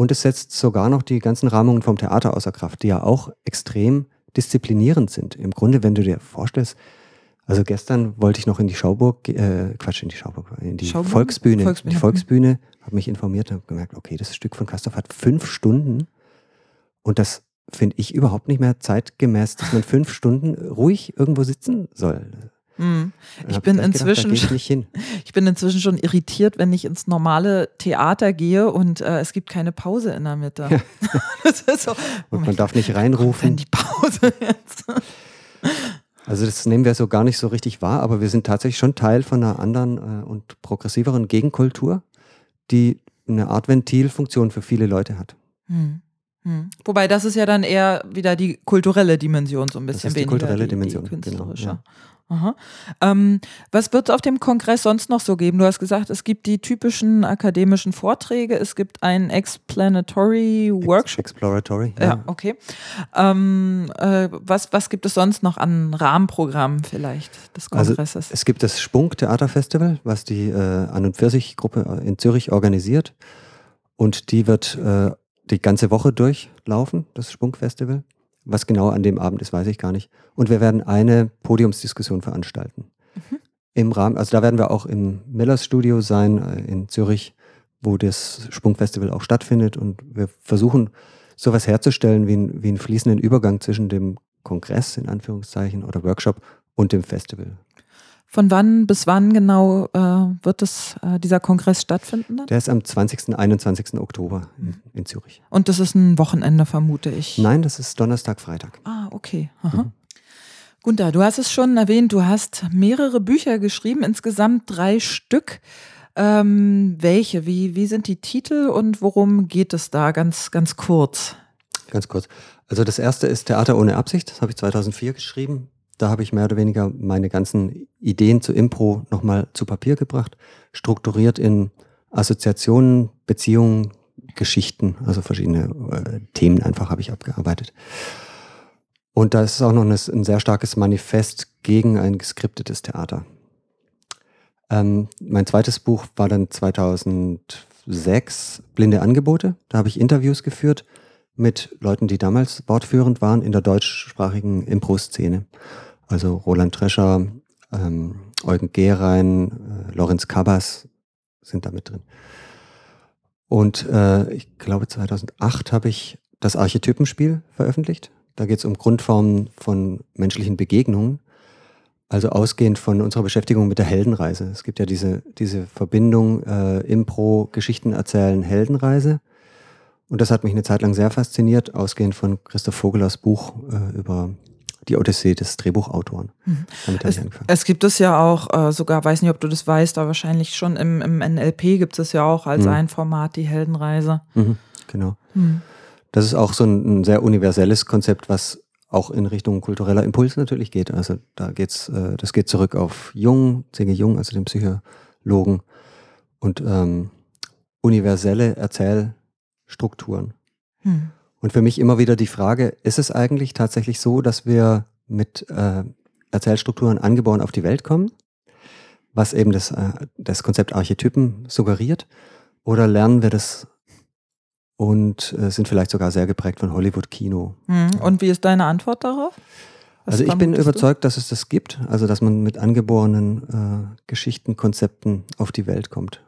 und es setzt sogar noch die ganzen Rahmungen vom Theater außer Kraft, die ja auch extrem disziplinierend sind. Im Grunde, wenn du dir vorstellst, also gestern wollte ich noch in die Schauburg, äh, Quatsch, in die Schauburg, in die Schauburg? Volksbühne, Volksbühne, die Volksbühne, habe mich informiert und habe gemerkt, okay, das Stück von Kastorf hat fünf Stunden und das finde ich überhaupt nicht mehr zeitgemäß, dass man fünf Stunden ruhig irgendwo sitzen soll.
Mhm. Ich bin inzwischen gedacht, ich, bin inzwischen schon irritiert, wenn ich ins normale Theater gehe und äh, es gibt keine Pause in der Mitte.
so, und man darf nicht reinrufen.
Die Pause jetzt.
Also das nehmen wir so gar nicht so richtig wahr, aber wir sind tatsächlich schon Teil von einer anderen äh, und progressiveren Gegenkultur, die eine Art Ventilfunktion für viele Leute hat. Hm.
Hm. Wobei das ist ja dann eher wieder die kulturelle Dimension so ein bisschen das ist die
weniger kulturelle die, Dimension, die künstlerische.
Genau, ja. Ähm, was wird es auf dem Kongress sonst noch so geben? Du hast gesagt, es gibt die typischen akademischen Vorträge, es gibt einen Explanatory Workshop.
Exploratory,
ja. ja okay. Ähm, äh, was, was gibt es sonst noch an Rahmenprogrammen vielleicht des also, Kongresses?
Also, es gibt das Spunk Theaterfestival, was die äh, An- und Pfirsich-Gruppe in Zürich organisiert. Und die wird äh, die ganze Woche durchlaufen, das Spunk Festival. Was genau an dem Abend ist, weiß ich gar nicht. Und wir werden eine Podiumsdiskussion veranstalten. Mhm. Im Rahmen, also da werden wir auch im Millers Studio sein äh, in Zürich, wo das Sprungfestival auch stattfindet. Und wir versuchen, sowas herzustellen wie, ein, wie einen fließenden Übergang zwischen dem Kongress in Anführungszeichen oder Workshop und dem Festival.
Von wann bis wann genau äh, wird das, äh, dieser Kongress stattfinden? Dann?
Der ist am 20. und 21. Oktober in, mhm. in, Zürich.
Und das ist ein Wochenende, vermute ich.
Nein, das ist Donnerstag, Freitag.
Ah, okay. Mhm. Gunther, du hast es schon erwähnt, du hast mehrere Bücher geschrieben, insgesamt drei Stück. Ähm, welche? Wie, wie sind die Titel und worum geht es da? Ganz, ganz kurz.
Ganz kurz. Also das erste ist Theater ohne Absicht. Das habe ich 2004 geschrieben. Da habe ich mehr oder weniger meine ganzen Ideen zu Impro nochmal zu Papier gebracht, strukturiert in Assoziationen, Beziehungen, Geschichten, also verschiedene äh, Themen einfach habe ich abgearbeitet. Und da ist auch noch ein, ein sehr starkes Manifest gegen ein geskriptetes Theater. Ähm, mein zweites Buch war dann 2006, Blinde Angebote. Da habe ich Interviews geführt mit Leuten, die damals wortführend waren in der deutschsprachigen Impro-Szene. Also Roland Trescher, ähm, Eugen Gehrein, äh, Lorenz Kabas sind da mit drin. Und äh, ich glaube 2008 habe ich das Archetypenspiel veröffentlicht. Da geht es um Grundformen von menschlichen Begegnungen. Also ausgehend von unserer Beschäftigung mit der Heldenreise. Es gibt ja diese, diese Verbindung äh, Impro, Geschichten erzählen, Heldenreise. Und das hat mich eine Zeit lang sehr fasziniert, ausgehend von Christoph Vogelers Buch äh, über die Odyssee des Drehbuchautoren.
Mhm. Damit es, ich angefangen. Es gibt es ja auch, äh, sogar, weiß nicht, ob du das weißt, aber wahrscheinlich schon im, im NLP gibt es ja auch als mhm. ein Format die Heldenreise.
Mhm, genau. Mhm. Das ist auch so ein, ein, sehr universelles Konzept, was auch in Richtung kultureller Impuls natürlich geht. Also da geht's, äh, das geht zurück auf Jung, C.G. Jung, also den Psychologen und ähm, universelle Erzählstrukturen. Hm. Und für mich immer wieder die Frage, ist es eigentlich tatsächlich so, dass wir mit äh, Erzählstrukturen angeboren auf die Welt kommen, was eben das, äh, das Konzept Archetypen suggeriert, oder lernen wir das und äh, sind vielleicht sogar sehr geprägt von Hollywood-Kino.
Hm. Und wie ist deine Antwort darauf?
Was also ich bin überzeugt, du? dass es das gibt, also dass man mit angeborenen äh, Geschichten, Konzepten auf die Welt kommt.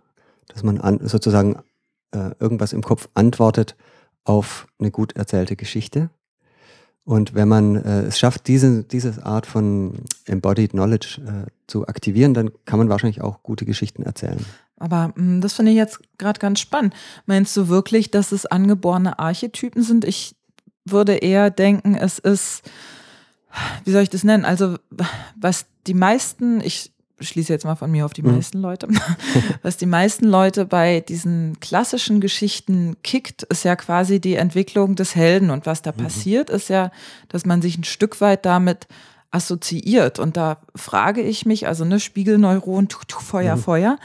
Dass man an, sozusagen äh, irgendwas im Kopf antwortet, auf eine gut erzählte Geschichte. Und wenn man äh, es schafft, diese, diese Art von Embodied Knowledge äh, zu aktivieren, dann kann man wahrscheinlich auch gute Geschichten erzählen.
Aber mh, hm, das finde ich jetzt gerade ganz spannend. Meinst du wirklich, dass es angeborene Archetypen sind? Ich würde eher denken, es ist, wie soll ich das nennen? Also, was die meisten, ich schließe jetzt mal von mir auf die mhm. meisten Leute, was die meisten Leute bei diesen klassischen Geschichten kickt, ist ja quasi die Entwicklung des Helden. Und was da mhm. passiert, ist ja, dass man sich ein Stück weit damit assoziiert. Und da frage ich mich, also ne, Spiegelneuron, tu, tu, Feuer, mhm. Feuer.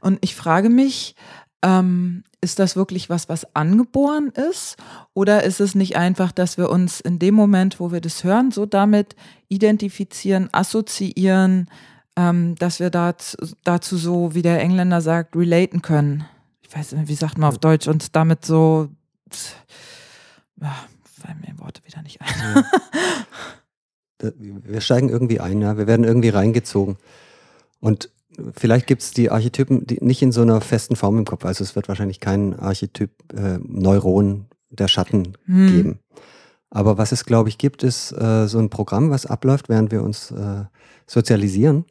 Und ich frage mich, ähm, ist das wirklich was, was angeboren ist? Oder ist es nicht einfach, dass wir uns in dem Moment, wo wir das hören, so damit identifizieren, assoziieren, ähm, dass wir dat, dazu so, wie der Engländer sagt, relaten können. Ich weiß nicht, wie sagt man auf Deutsch und damit so, ja, fallen mir Worte wieder nicht ein.
Ja. wir steigen irgendwie ein, ja, wir werden irgendwie reingezogen. Und vielleicht gibt es die Archetypen die nicht in so einer festen Form im Kopf. Also es wird wahrscheinlich keinen Archetyp äh, Neuron der Schatten hm. geben. Aber was es, glaube ich, gibt, ist äh, so ein Programm, was abläuft, während wir uns äh, sozialisieren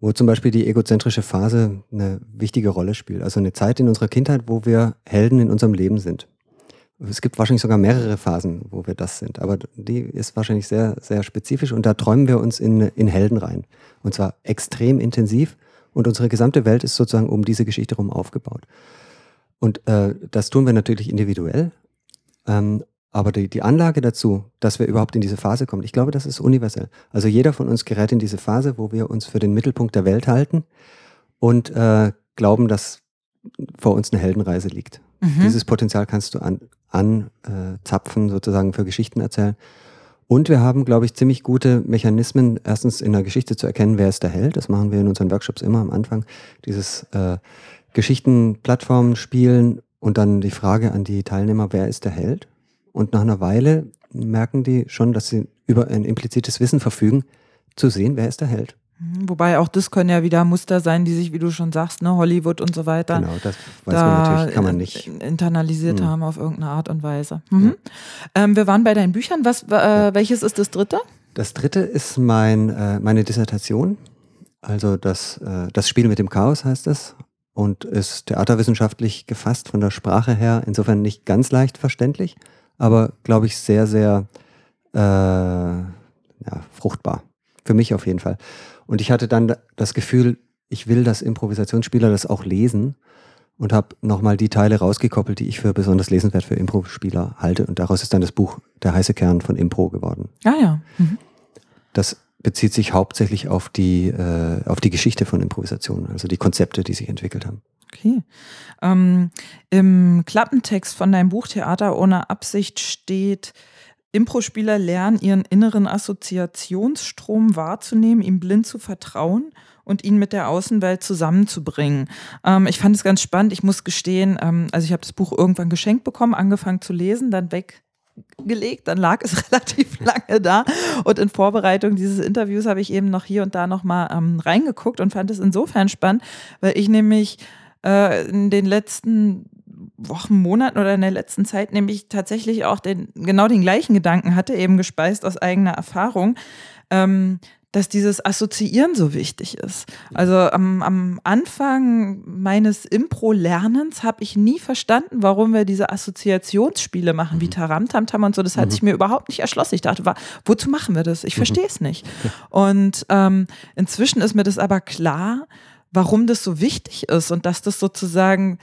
wo zum Beispiel die egozentrische Phase eine wichtige Rolle spielt. Also eine Zeit in unserer Kindheit, wo wir Helden in unserem Leben sind. Es gibt wahrscheinlich sogar mehrere Phasen, wo wir das sind, aber die ist wahrscheinlich sehr, sehr spezifisch und da träumen wir uns in, in Helden rein. Und zwar extrem intensiv und unsere gesamte Welt ist sozusagen um diese Geschichte herum aufgebaut. Und äh, das tun wir natürlich individuell, ähm, aber die, die Anlage dazu, dass wir überhaupt in diese Phase kommen, ich glaube, das ist universell. Also jeder von uns gerät in diese Phase, wo wir uns für den Mittelpunkt der Welt halten und äh, glauben, dass vor uns eine Heldenreise liegt. Mhm. Dieses Potenzial kannst du anzapfen, an, äh, sozusagen für Geschichten erzählen. Und wir haben, glaube ich, ziemlich gute Mechanismen, erstens in der Geschichte zu erkennen, wer ist der Held. Das machen wir in unseren Workshops immer am Anfang. Dieses äh, Geschichtenplattformen spielen und dann die Frage an die Teilnehmer, wer ist der Held? Und nach einer Weile merken die schon, dass sie über ein implizites Wissen verfügen, zu sehen, wer ist der Held.
Mhm, wobei auch das können ja wieder Muster sein, die sich, wie du schon sagst, ne, Hollywood und so weiter.
Genau, das weiß da man natürlich, kann man nicht.
Internalisiert mhm. haben auf irgendeine Art und Weise. Mhm. Ja. Ähm, wir waren bei deinen Büchern. Was, äh, ja. Welches ist das dritte?
Das dritte ist mein, äh, meine Dissertation. Also das, äh, das Spiel mit dem Chaos heißt es und ist theaterwissenschaftlich gefasst von der Sprache her, insofern nicht ganz leicht verständlich aber glaube ich sehr, sehr äh, ja, fruchtbar. Für mich auf jeden Fall. Und ich hatte dann das Gefühl, ich will, dass Improvisationsspieler das auch lesen und habe nochmal die Teile rausgekoppelt, die ich für besonders lesenswert für Impro-Spieler halte. Und daraus ist dann das Buch Der heiße Kern von Impro geworden.
Ah ja. Mhm.
Das bezieht sich hauptsächlich auf die, äh, auf die Geschichte von Improvisation, also die Konzepte, die sich entwickelt haben.
Okay. Ähm, Im Klappentext von deinem Buch Theater ohne Absicht steht, Impro-Spieler lernen, ihren inneren Assoziationsstrom wahrzunehmen, ihm blind zu vertrauen und ihn mit der Außenwelt zusammenzubringen. Ähm, ich fand es ganz spannend. Ich muss gestehen, ähm, also ich habe das Buch irgendwann geschenkt bekommen, angefangen zu lesen, dann weggelegt, dann lag es relativ lange da. Und in Vorbereitung dieses Interviews habe ich eben noch hier und da nochmal ähm, reingeguckt und fand es insofern spannend, weil ich nämlich äh, in den letzten Wochen, Monaten oder in der letzten Zeit nämlich tatsächlich auch den, genau den gleichen Gedanken hatte, eben gespeist aus eigener Erfahrung, ähm, dass dieses Assoziieren so wichtig ist. Also am, am Anfang meines Impro-Lernens habe ich nie verstanden, warum wir diese Assoziationsspiele machen, wie mhm. Taramtamtam und so. Das hat mhm. sich mir überhaupt nicht erschlossen. Ich dachte, wozu machen wir das? Ich mhm. verstehe es nicht. Und ähm, inzwischen ist mir das aber klar, warum das so wichtig ist und dass das sozusagen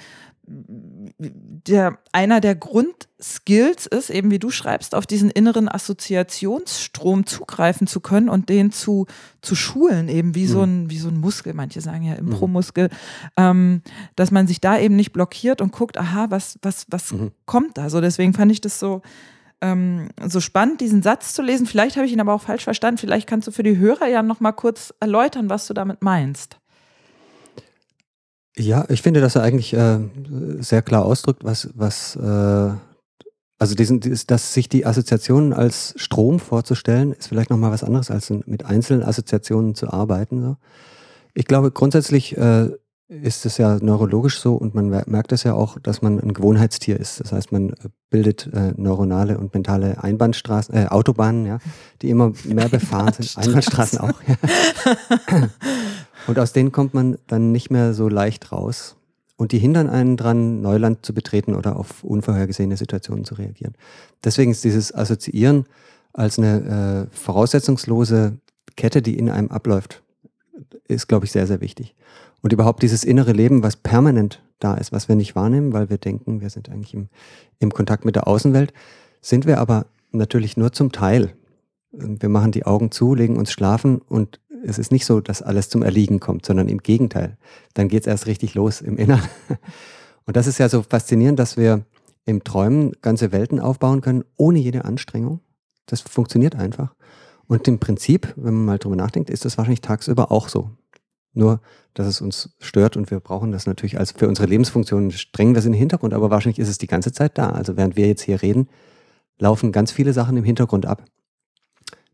der, einer der Grundskills ist, eben wie du schreibst, auf diesen inneren Assoziationsstrom zugreifen zu können und den zu, zu schulen, eben wie, mhm. so ein, wie so ein Muskel, manche sagen ja Impro-Muskel, mhm. ähm, dass man sich da eben nicht blockiert und guckt, aha, was, was, was mhm. kommt da so. Deswegen fand ich das so, ähm, so spannend, diesen Satz zu lesen. Vielleicht habe ich ihn aber auch falsch verstanden. Vielleicht kannst du für die Hörer ja noch mal kurz erläutern, was du damit meinst.
Ja, ich finde, dass er eigentlich äh, sehr klar ausdrückt, was, was äh, also diesen, dass sich die Assoziationen als Strom vorzustellen, ist vielleicht nochmal was anderes, als mit einzelnen Assoziationen zu arbeiten. So. Ich glaube, grundsätzlich äh, ist es ja neurologisch so und man merkt es ja auch, dass man ein Gewohnheitstier ist. Das heißt, man bildet äh, neuronale und mentale Einbahnstraßen, äh, Autobahnen, ja, die immer mehr befahren sind. Einbahnstraßen auch. Ja. Und aus denen kommt man dann nicht mehr so leicht raus. Und die hindern einen dran, Neuland zu betreten oder auf unvorhergesehene Situationen zu reagieren. Deswegen ist dieses Assoziieren als eine äh, voraussetzungslose Kette, die in einem abläuft, ist, glaube ich, sehr, sehr wichtig. Und überhaupt dieses innere Leben, was permanent da ist, was wir nicht wahrnehmen, weil wir denken, wir sind eigentlich im, im Kontakt mit der Außenwelt, sind wir aber natürlich nur zum Teil. Wir machen die Augen zu, legen uns schlafen und es ist nicht so, dass alles zum Erliegen kommt, sondern im Gegenteil. Dann geht es erst richtig los im Inneren. Und das ist ja so faszinierend, dass wir im Träumen ganze Welten aufbauen können, ohne jede Anstrengung. Das funktioniert einfach. Und im Prinzip, wenn man mal drüber nachdenkt, ist das wahrscheinlich tagsüber auch so. Nur, dass es uns stört und wir brauchen das natürlich als für unsere Lebensfunktionen strengen wir es in den Hintergrund, aber wahrscheinlich ist es die ganze Zeit da. Also während wir jetzt hier reden, laufen ganz viele Sachen im Hintergrund ab,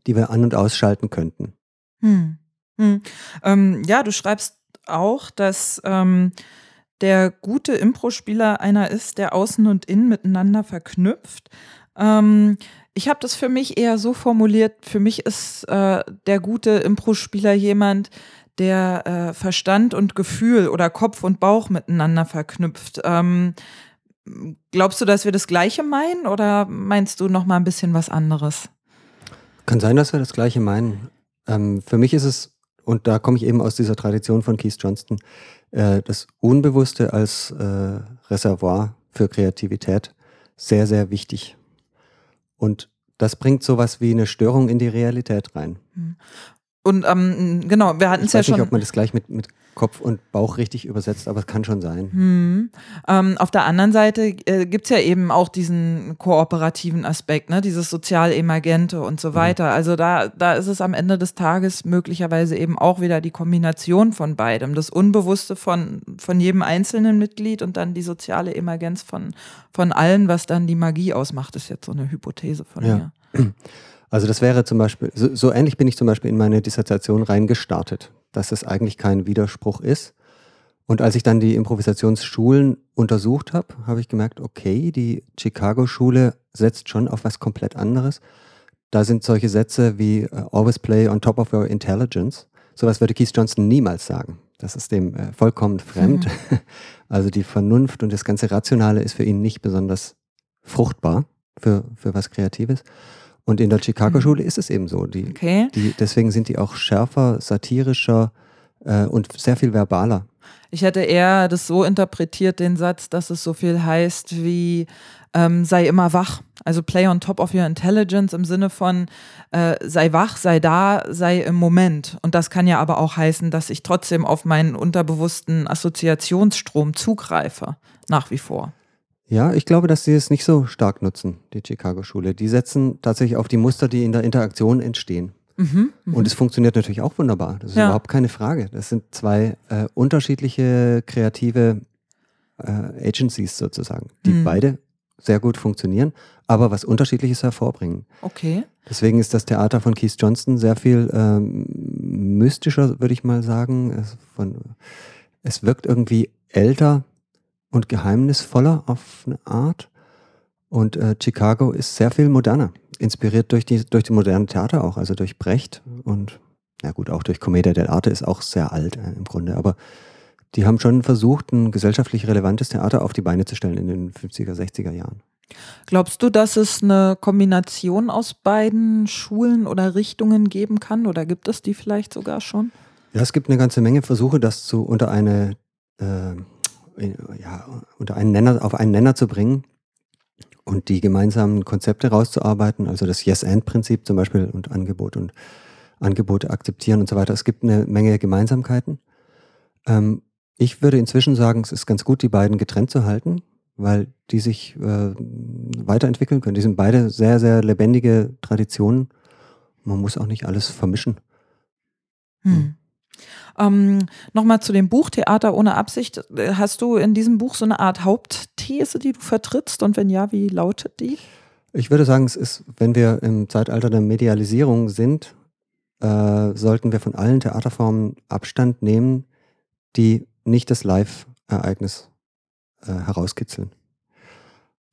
die wir an- und ausschalten könnten.
Hm. Hm. Ähm, ja, du schreibst auch, dass ähm, der gute Impro-Spieler einer ist, der Außen und Innen miteinander verknüpft. Ähm, ich habe das für mich eher so formuliert, für mich ist äh, der gute Impro-Spieler jemand, der äh, Verstand und Gefühl oder Kopf und Bauch miteinander verknüpft. Ähm, glaubst du, dass wir das Gleiche meinen oder meinst du noch mal ein bisschen was anderes?
Kann sein, dass wir das Gleiche meinen. Ähm, für mich ist es, und da komme ich eben aus dieser Tradition von Keith Johnston, äh, das Unbewusste als äh, Reservoir für Kreativität sehr, sehr wichtig. Und das bringt sowas wie eine Störung in die Realität rein.
Und ähm, genau, wir hatten es ja schon.
Ich weiß nicht, ob man das gleich mit, mit Kopf und Bauch richtig übersetzt, aber es kann schon sein.
Hm. Ähm, auf der anderen Seite äh, gibt es ja eben auch diesen kooperativen Aspekt, ne? dieses sozial-emergente und so mhm. weiter. Mhm. Also da, da ist es am Ende des Tages möglicherweise eben auch wieder die Kombination von beidem. Das Unbewusste von, von jedem einzelnen Mitglied und dann die soziale Emergenz von, von allen, was dann die Magie ausmacht, ist jetzt so eine Hypothese von ja. mir.
Also das wäre zum Beispiel, so, so, ähnlich bin ich zum Beispiel in meine Dissertation reingestartet, dass es eigentlich kein Widerspruch ist. Und als ich dann die Improvisationsschulen untersucht habe, habe ich gemerkt, okay, die Chicago-Schule setzt schon auf was komplett anderes. Da sind solche Sätze wie uh, always play on top of your intelligence. Sowas würde Keith Johnson niemals sagen. Das ist dem äh, vollkommen fremd. Mhm. Also die Vernunft und das ganze Rationale ist für ihn nicht besonders fruchtbar für, für was Kreatives. Und in der Chicago-Schule mhm. ist es eben so. Die, okay. die, deswegen sind die auch schärfer, satirischer äh, und sehr viel verbaler.
Ich hätte eher das so interpretiert, den Satz, dass es so viel heißt wie ähm, sei immer wach. Also play on top of your intelligence im Sinne von äh, sei wach, sei da, sei im Moment. Und das kann ja aber auch heißen, dass ich trotzdem auf meinen unterbewussten Assoziationsstrom zugreife, nach wie vor.
Ja, ich glaube, dass sie es nicht so stark nutzen, die Chicago-Schule. Die setzen tatsächlich auf die Muster, die in der Interaktion entstehen. Mhm, mh. Und es funktioniert natürlich auch wunderbar. Das ist ja. überhaupt keine Frage. Das sind zwei äh, unterschiedliche kreative äh, Agencies sozusagen, die mhm. beide sehr gut funktionieren, aber was Unterschiedliches hervorbringen.
Okay.
Deswegen ist das Theater von Keith Johnston sehr viel ähm, mystischer, würde ich mal sagen. Es, von, es wirkt irgendwie älter, und geheimnisvoller auf eine Art. Und äh, Chicago ist sehr viel moderner, inspiriert durch die, durch die moderne Theater auch, also durch Brecht und na gut, auch durch Commedia dell'arte ist auch sehr alt äh, im Grunde, aber die haben schon versucht, ein gesellschaftlich relevantes Theater auf die Beine zu stellen in den 50er, 60er Jahren.
Glaubst du, dass es eine Kombination aus beiden Schulen oder Richtungen geben kann oder gibt es die vielleicht sogar schon?
Ja, es gibt eine ganze Menge Versuche, das zu unter eine äh, ja, unter einen Nenner, auf einen Nenner zu bringen und die gemeinsamen Konzepte rauszuarbeiten, also das Yes-and-Prinzip zum Beispiel und Angebot und Angebote akzeptieren und so weiter. Es gibt eine Menge Gemeinsamkeiten. Ähm, ich würde inzwischen sagen, es ist ganz gut, die beiden getrennt zu halten, weil die sich äh, weiterentwickeln können. Die sind beide sehr, sehr lebendige Traditionen. Man muss auch nicht alles vermischen.
Hm. Ähm, Nochmal zu dem Buch Theater ohne Absicht. Hast du in diesem Buch so eine Art Hauptthese, die du vertrittst? Und wenn ja, wie lautet die?
Ich würde sagen, es ist, wenn wir im Zeitalter der Medialisierung sind, äh, sollten wir von allen Theaterformen Abstand nehmen, die nicht das Live-Ereignis äh, herauskitzeln.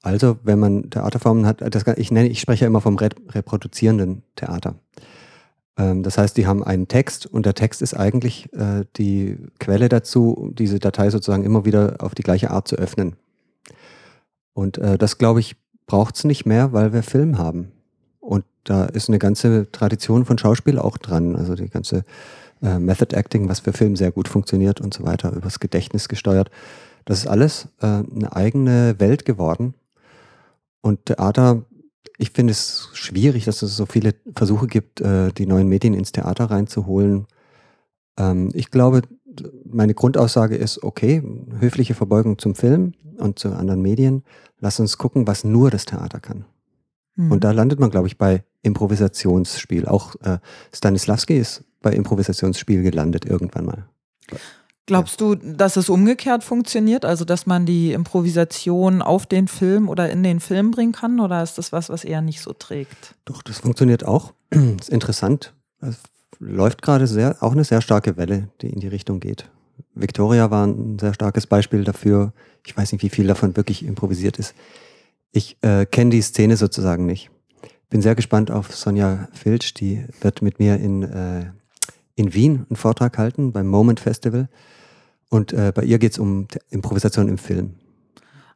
Also, wenn man Theaterformen hat, das, ich nenne, ich spreche immer vom reproduzierenden Theater. Ähm, das heißt, die haben einen Text und der Text ist eigentlich äh, die Quelle dazu, diese Datei sozusagen immer wieder auf die gleiche Art zu öffnen. Und äh, das, glaube ich, braucht es nicht mehr, weil wir Film haben. Und da ist eine ganze Tradition von Schauspiel auch dran. Also die ganze äh, Method Acting, was für Film sehr gut funktioniert und so weiter, übers Gedächtnis gesteuert. Das ist alles äh, eine eigene Welt geworden. Und Theater ich finde es schwierig, dass es so viele Versuche gibt, äh, die neuen Medien ins Theater reinzuholen. Ähm, ich glaube, meine Grundaussage ist, okay, höfliche Verbeugung zum Film und zu anderen Medien. Lass uns gucken, was nur das Theater kann. Mhm. Und da landet man, glaube ich, bei Improvisationsspiel. Auch äh, Stanislavski ist bei Improvisationsspiel gelandet irgendwann mal.
Glaubst du, dass es umgekehrt funktioniert? Also, dass man die Improvisation auf den Film oder in den Film bringen kann? Oder ist das was, was eher nicht so trägt?
Doch, das funktioniert auch. Das ist interessant. Es läuft gerade sehr, auch eine sehr starke Welle, die in die Richtung geht. Victoria war ein sehr starkes Beispiel dafür. Ich weiß nicht, wie viel davon wirklich improvisiert ist. Ich äh, kenne die Szene sozusagen nicht. Bin sehr gespannt auf Sonja Filch, die wird mit mir in, äh, in Wien einen Vortrag halten beim Moment Festival. Und äh, bei ihr geht es um Improvisation im Film.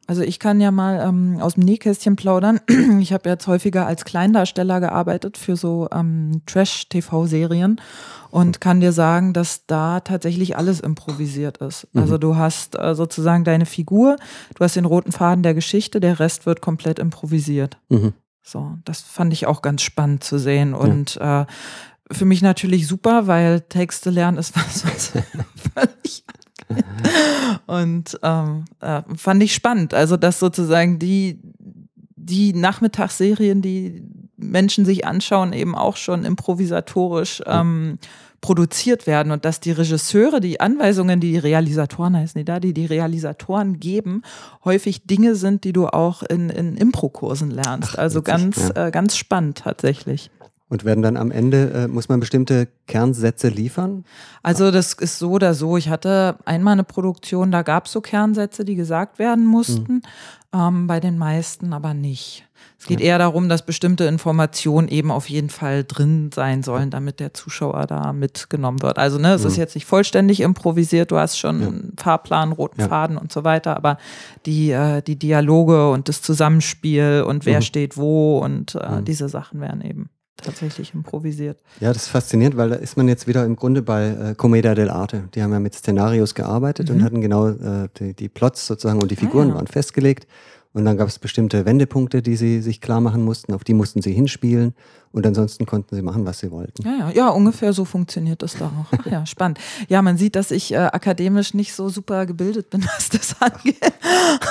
Also ich kann ja mal ähm, aus dem Nähkästchen plaudern. Ich habe jetzt häufiger als Kleindarsteller gearbeitet für so ähm, Trash-TV-Serien und kann dir sagen, dass da tatsächlich alles improvisiert ist. Mhm. Also du hast äh, sozusagen deine Figur, du hast den roten Faden der Geschichte, der Rest wird komplett improvisiert. Mhm. So, das fand ich auch ganz spannend zu sehen und ja. äh, für mich natürlich super, weil Texte lernen ist was, was völlig und ähm, äh, fand ich spannend. Also, dass sozusagen die, die Nachmittagsserien, die Menschen sich anschauen, eben auch schon improvisatorisch ähm, produziert werden und dass die Regisseure, die Anweisungen, die, die Realisatoren heißen die da, die die Realisatoren geben, häufig Dinge sind, die du auch in, in Impro-Kursen lernst. Ach, also ganz, äh, ganz spannend tatsächlich.
Und werden dann am Ende, äh, muss man bestimmte Kernsätze liefern?
Also das ist so oder so. Ich hatte einmal eine Produktion, da gab es so Kernsätze, die gesagt werden mussten, mhm. ähm, bei den meisten aber nicht. Es geht ja. eher darum, dass bestimmte Informationen eben auf jeden Fall drin sein sollen, damit der Zuschauer da mitgenommen wird. Also ne, es mhm. ist jetzt nicht vollständig improvisiert, du hast schon ja. einen Fahrplan, roten ja. Faden und so weiter, aber die, äh, die Dialoge und das Zusammenspiel und wer mhm. steht wo und äh, mhm. diese Sachen werden eben tatsächlich improvisiert.
Ja, das ist faszinierend, weil da ist man jetzt wieder im Grunde bei äh, Commedia dell'arte. Die haben ja mit Szenarios gearbeitet mhm. und hatten genau äh, die, die, Plots sozusagen und die Figuren ah, ja. waren festgelegt. Und dann gab es bestimmte Wendepunkte, die sie sich klar machen mussten, auf die mussten sie hinspielen und ansonsten konnten sie machen, was sie wollten.
Ja, ja, ja ungefähr so funktioniert das da auch. Ach ja, spannend. Ja, man sieht, dass ich äh, akademisch nicht so super gebildet bin, was das angeht.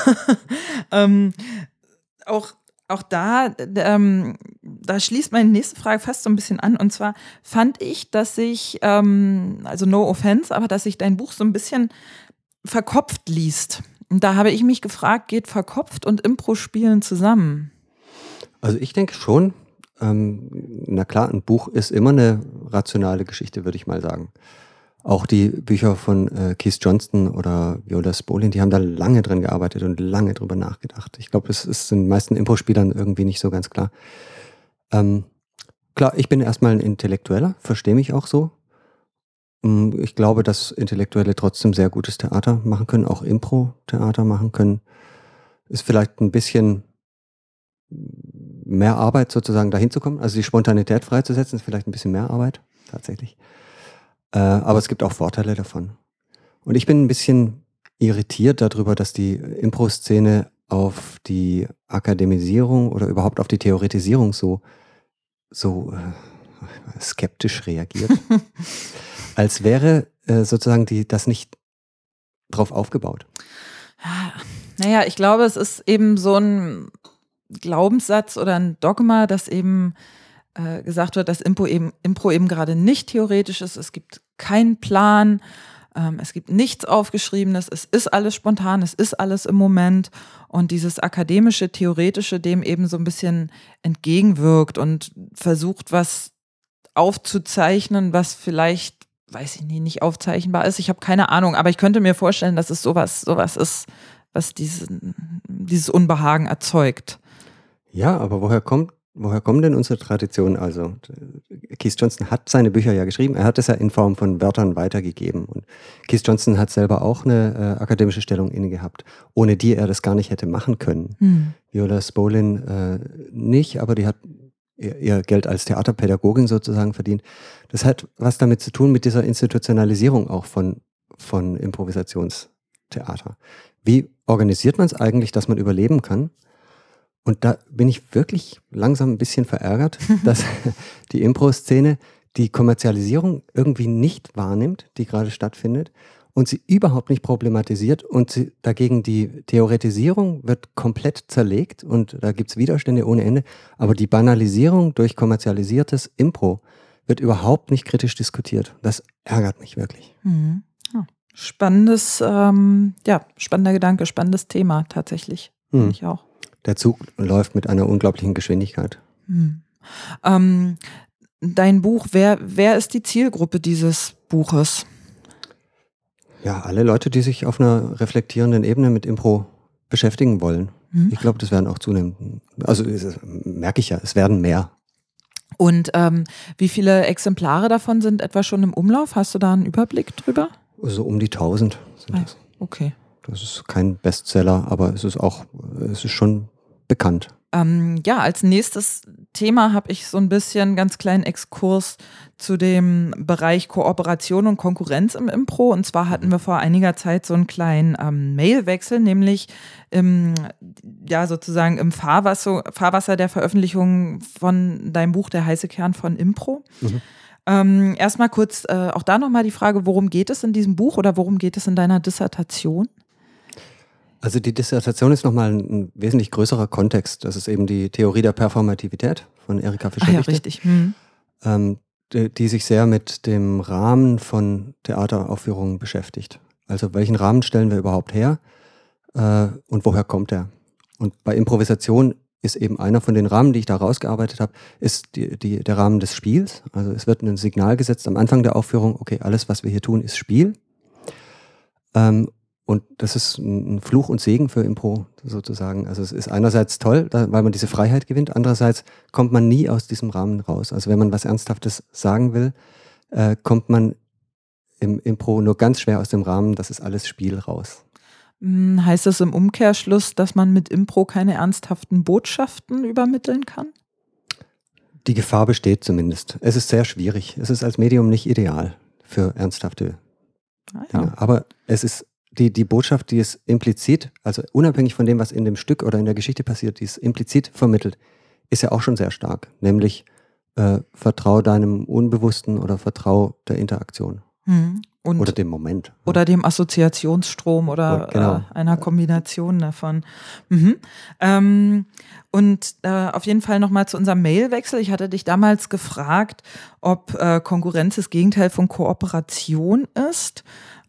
ähm, auch auch da, ähm, da schließt meine nächste Frage fast so ein bisschen an. Und zwar fand ich, dass sich, ähm, also no offense, aber dass sich dein Buch so ein bisschen verkopft liest. Und da habe ich mich gefragt, geht verkopft und Impro-Spielen zusammen?
Also ich denke schon. Ähm, na klar, ein Buch ist immer eine rationale Geschichte, würde ich mal sagen. Auch die Bücher von äh, Keith Johnston oder Viola Spolin, die haben da lange drin gearbeitet und lange drüber nachgedacht. Ich glaube, das ist den meisten Impro-Spielern irgendwie nicht so ganz klar. Ähm, klar, ich bin erstmal ein Intellektueller, verstehe mich auch so. Mm, ich glaube, dass Intellektuelle trotzdem sehr gutes Theater machen können, auch Impro-Theater machen können. Ist vielleicht ein bisschen mehr Arbeit sozusagen dahin zu kommen. Also die Spontanität freizusetzen, ist vielleicht ein bisschen mehr Arbeit, tatsächlich. Äh, aber es gibt auch Vorteile davon. Und ich bin ein bisschen irritiert darüber, dass die Impro-Szene auf die Akademisierung oder überhaupt auf die Theoretisierung so, so äh, skeptisch reagiert. als wäre äh, sozusagen die, das nicht drauf aufgebaut.
Ja, naja, ich glaube, es ist eben so ein Glaubenssatz oder ein Dogma, dass eben äh, gesagt wird, dass Impro eben, Impro eben gerade nicht theoretisch ist. Es gibt keinen Plan, ähm, es gibt nichts Aufgeschriebenes, es ist alles spontan, es ist alles im Moment. Und dieses akademische, theoretische dem eben so ein bisschen entgegenwirkt und versucht, was aufzuzeichnen, was vielleicht weiß ich nicht, nicht aufzeichnbar ist. Ich habe keine Ahnung, aber ich könnte mir vorstellen, dass es sowas, sowas ist, was diesen, dieses Unbehagen erzeugt.
Ja, aber woher kommt, woher kommen denn unsere Traditionen? Also, Keith Johnson hat seine Bücher ja geschrieben, er hat es ja in Form von Wörtern weitergegeben. Und Keith Johnson hat selber auch eine äh, akademische Stellung inne gehabt, ohne die er das gar nicht hätte machen können. Hm. Viola Spolin äh, nicht, aber die hat ihr Geld als Theaterpädagogin sozusagen verdient. Das hat was damit zu tun mit dieser Institutionalisierung auch von, von Improvisationstheater. Wie organisiert man es eigentlich, dass man überleben kann? Und da bin ich wirklich langsam ein bisschen verärgert, dass die Impro-Szene die Kommerzialisierung irgendwie nicht wahrnimmt, die gerade stattfindet und sie überhaupt nicht problematisiert und sie, dagegen die Theoretisierung wird komplett zerlegt und da gibt es Widerstände ohne Ende, aber die Banalisierung durch kommerzialisiertes Impro wird überhaupt nicht kritisch diskutiert. Das ärgert mich wirklich.
Mhm. Spannendes, ähm, ja, spannender Gedanke, spannendes Thema tatsächlich. Mhm. Ich auch.
Der Zug läuft mit einer unglaublichen Geschwindigkeit. Mhm.
Ähm, dein Buch, wer, wer ist die Zielgruppe dieses Buches?
Ja, alle Leute, die sich auf einer reflektierenden Ebene mit Impro beschäftigen wollen. Mhm. Ich glaube, das werden auch zunehmend, also merke ich ja, es werden mehr.
Und ähm, wie viele Exemplare davon sind etwa schon im Umlauf? Hast du da einen Überblick drüber?
So also um die 1000 sind
ah, das. Okay.
Das ist kein Bestseller, aber es ist auch, es ist schon bekannt.
Ähm, ja, als nächstes Thema habe ich so ein bisschen ganz kleinen Exkurs zu dem Bereich Kooperation und Konkurrenz im Impro. Und zwar hatten wir vor einiger Zeit so einen kleinen ähm, Mailwechsel, nämlich im, ja, sozusagen im Fahrwasser, Fahrwasser der Veröffentlichung von deinem Buch Der heiße Kern von Impro. Mhm. Ähm, erstmal kurz äh, auch da nochmal die Frage, worum geht es in diesem Buch oder worum geht es in deiner Dissertation?
Also die Dissertation ist nochmal ein, ein wesentlich größerer Kontext. Das ist eben die Theorie der Performativität von Erika fischer
ah, ja, richtig. Hm.
Ähm, die, die, sich sehr mit dem Rahmen von Theateraufführungen beschäftigt. Also welchen Rahmen stellen wir überhaupt her äh, und woher kommt er? Und bei Improvisation ist eben einer von den Rahmen, die ich da rausgearbeitet habe, ist die, die, der Rahmen des Spiels. Also es wird ein Signal gesetzt am Anfang der Aufführung, okay, alles, was wir hier tun, ist Spiel. Ähm, und das ist ein Fluch und Segen für Impro sozusagen. Also es ist einerseits toll, weil man diese Freiheit gewinnt, andererseits kommt man nie aus diesem Rahmen raus. Also wenn man was Ernsthaftes sagen will, äh, kommt man im Impro nur ganz schwer aus dem Rahmen, das ist alles Spiel raus.
Hm, heißt das im Umkehrschluss, dass man mit Impro keine ernsthaften Botschaften übermitteln kann?
Die Gefahr besteht zumindest. Es ist sehr schwierig. Es ist als Medium nicht ideal für ernsthafte ah, ja. Dinge. Aber es ist die, die Botschaft, die es implizit, also unabhängig von dem, was in dem Stück oder in der Geschichte passiert, die es implizit vermittelt, ist ja auch schon sehr stark. Nämlich äh, vertrau deinem Unbewussten oder vertrau der Interaktion.
Hm. Und
oder dem Moment.
Oder dem Assoziationsstrom oder genau. äh, einer Kombination davon. Mhm. Ähm, und äh, auf jeden Fall nochmal zu unserem Mailwechsel. Ich hatte dich damals gefragt, ob äh, Konkurrenz das Gegenteil von Kooperation ist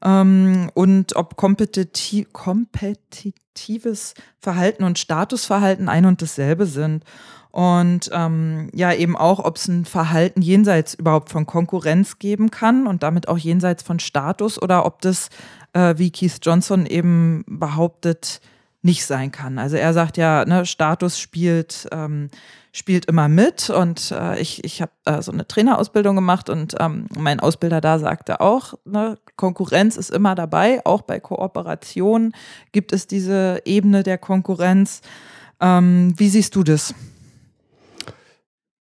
ähm, und ob kompetitiv, kompetitives Verhalten und Statusverhalten ein und dasselbe sind. Und ähm, ja, eben auch, ob es ein Verhalten jenseits überhaupt von Konkurrenz geben kann und damit auch jenseits von Status oder ob das, äh, wie Keith Johnson eben behauptet, nicht sein kann. Also er sagt ja, ne, Status spielt, ähm, spielt immer mit und äh, ich, ich habe äh, so eine Trainerausbildung gemacht und ähm, mein Ausbilder da sagte auch, ne, Konkurrenz ist immer dabei, auch bei Kooperation gibt es diese Ebene der Konkurrenz. Ähm, wie siehst du das?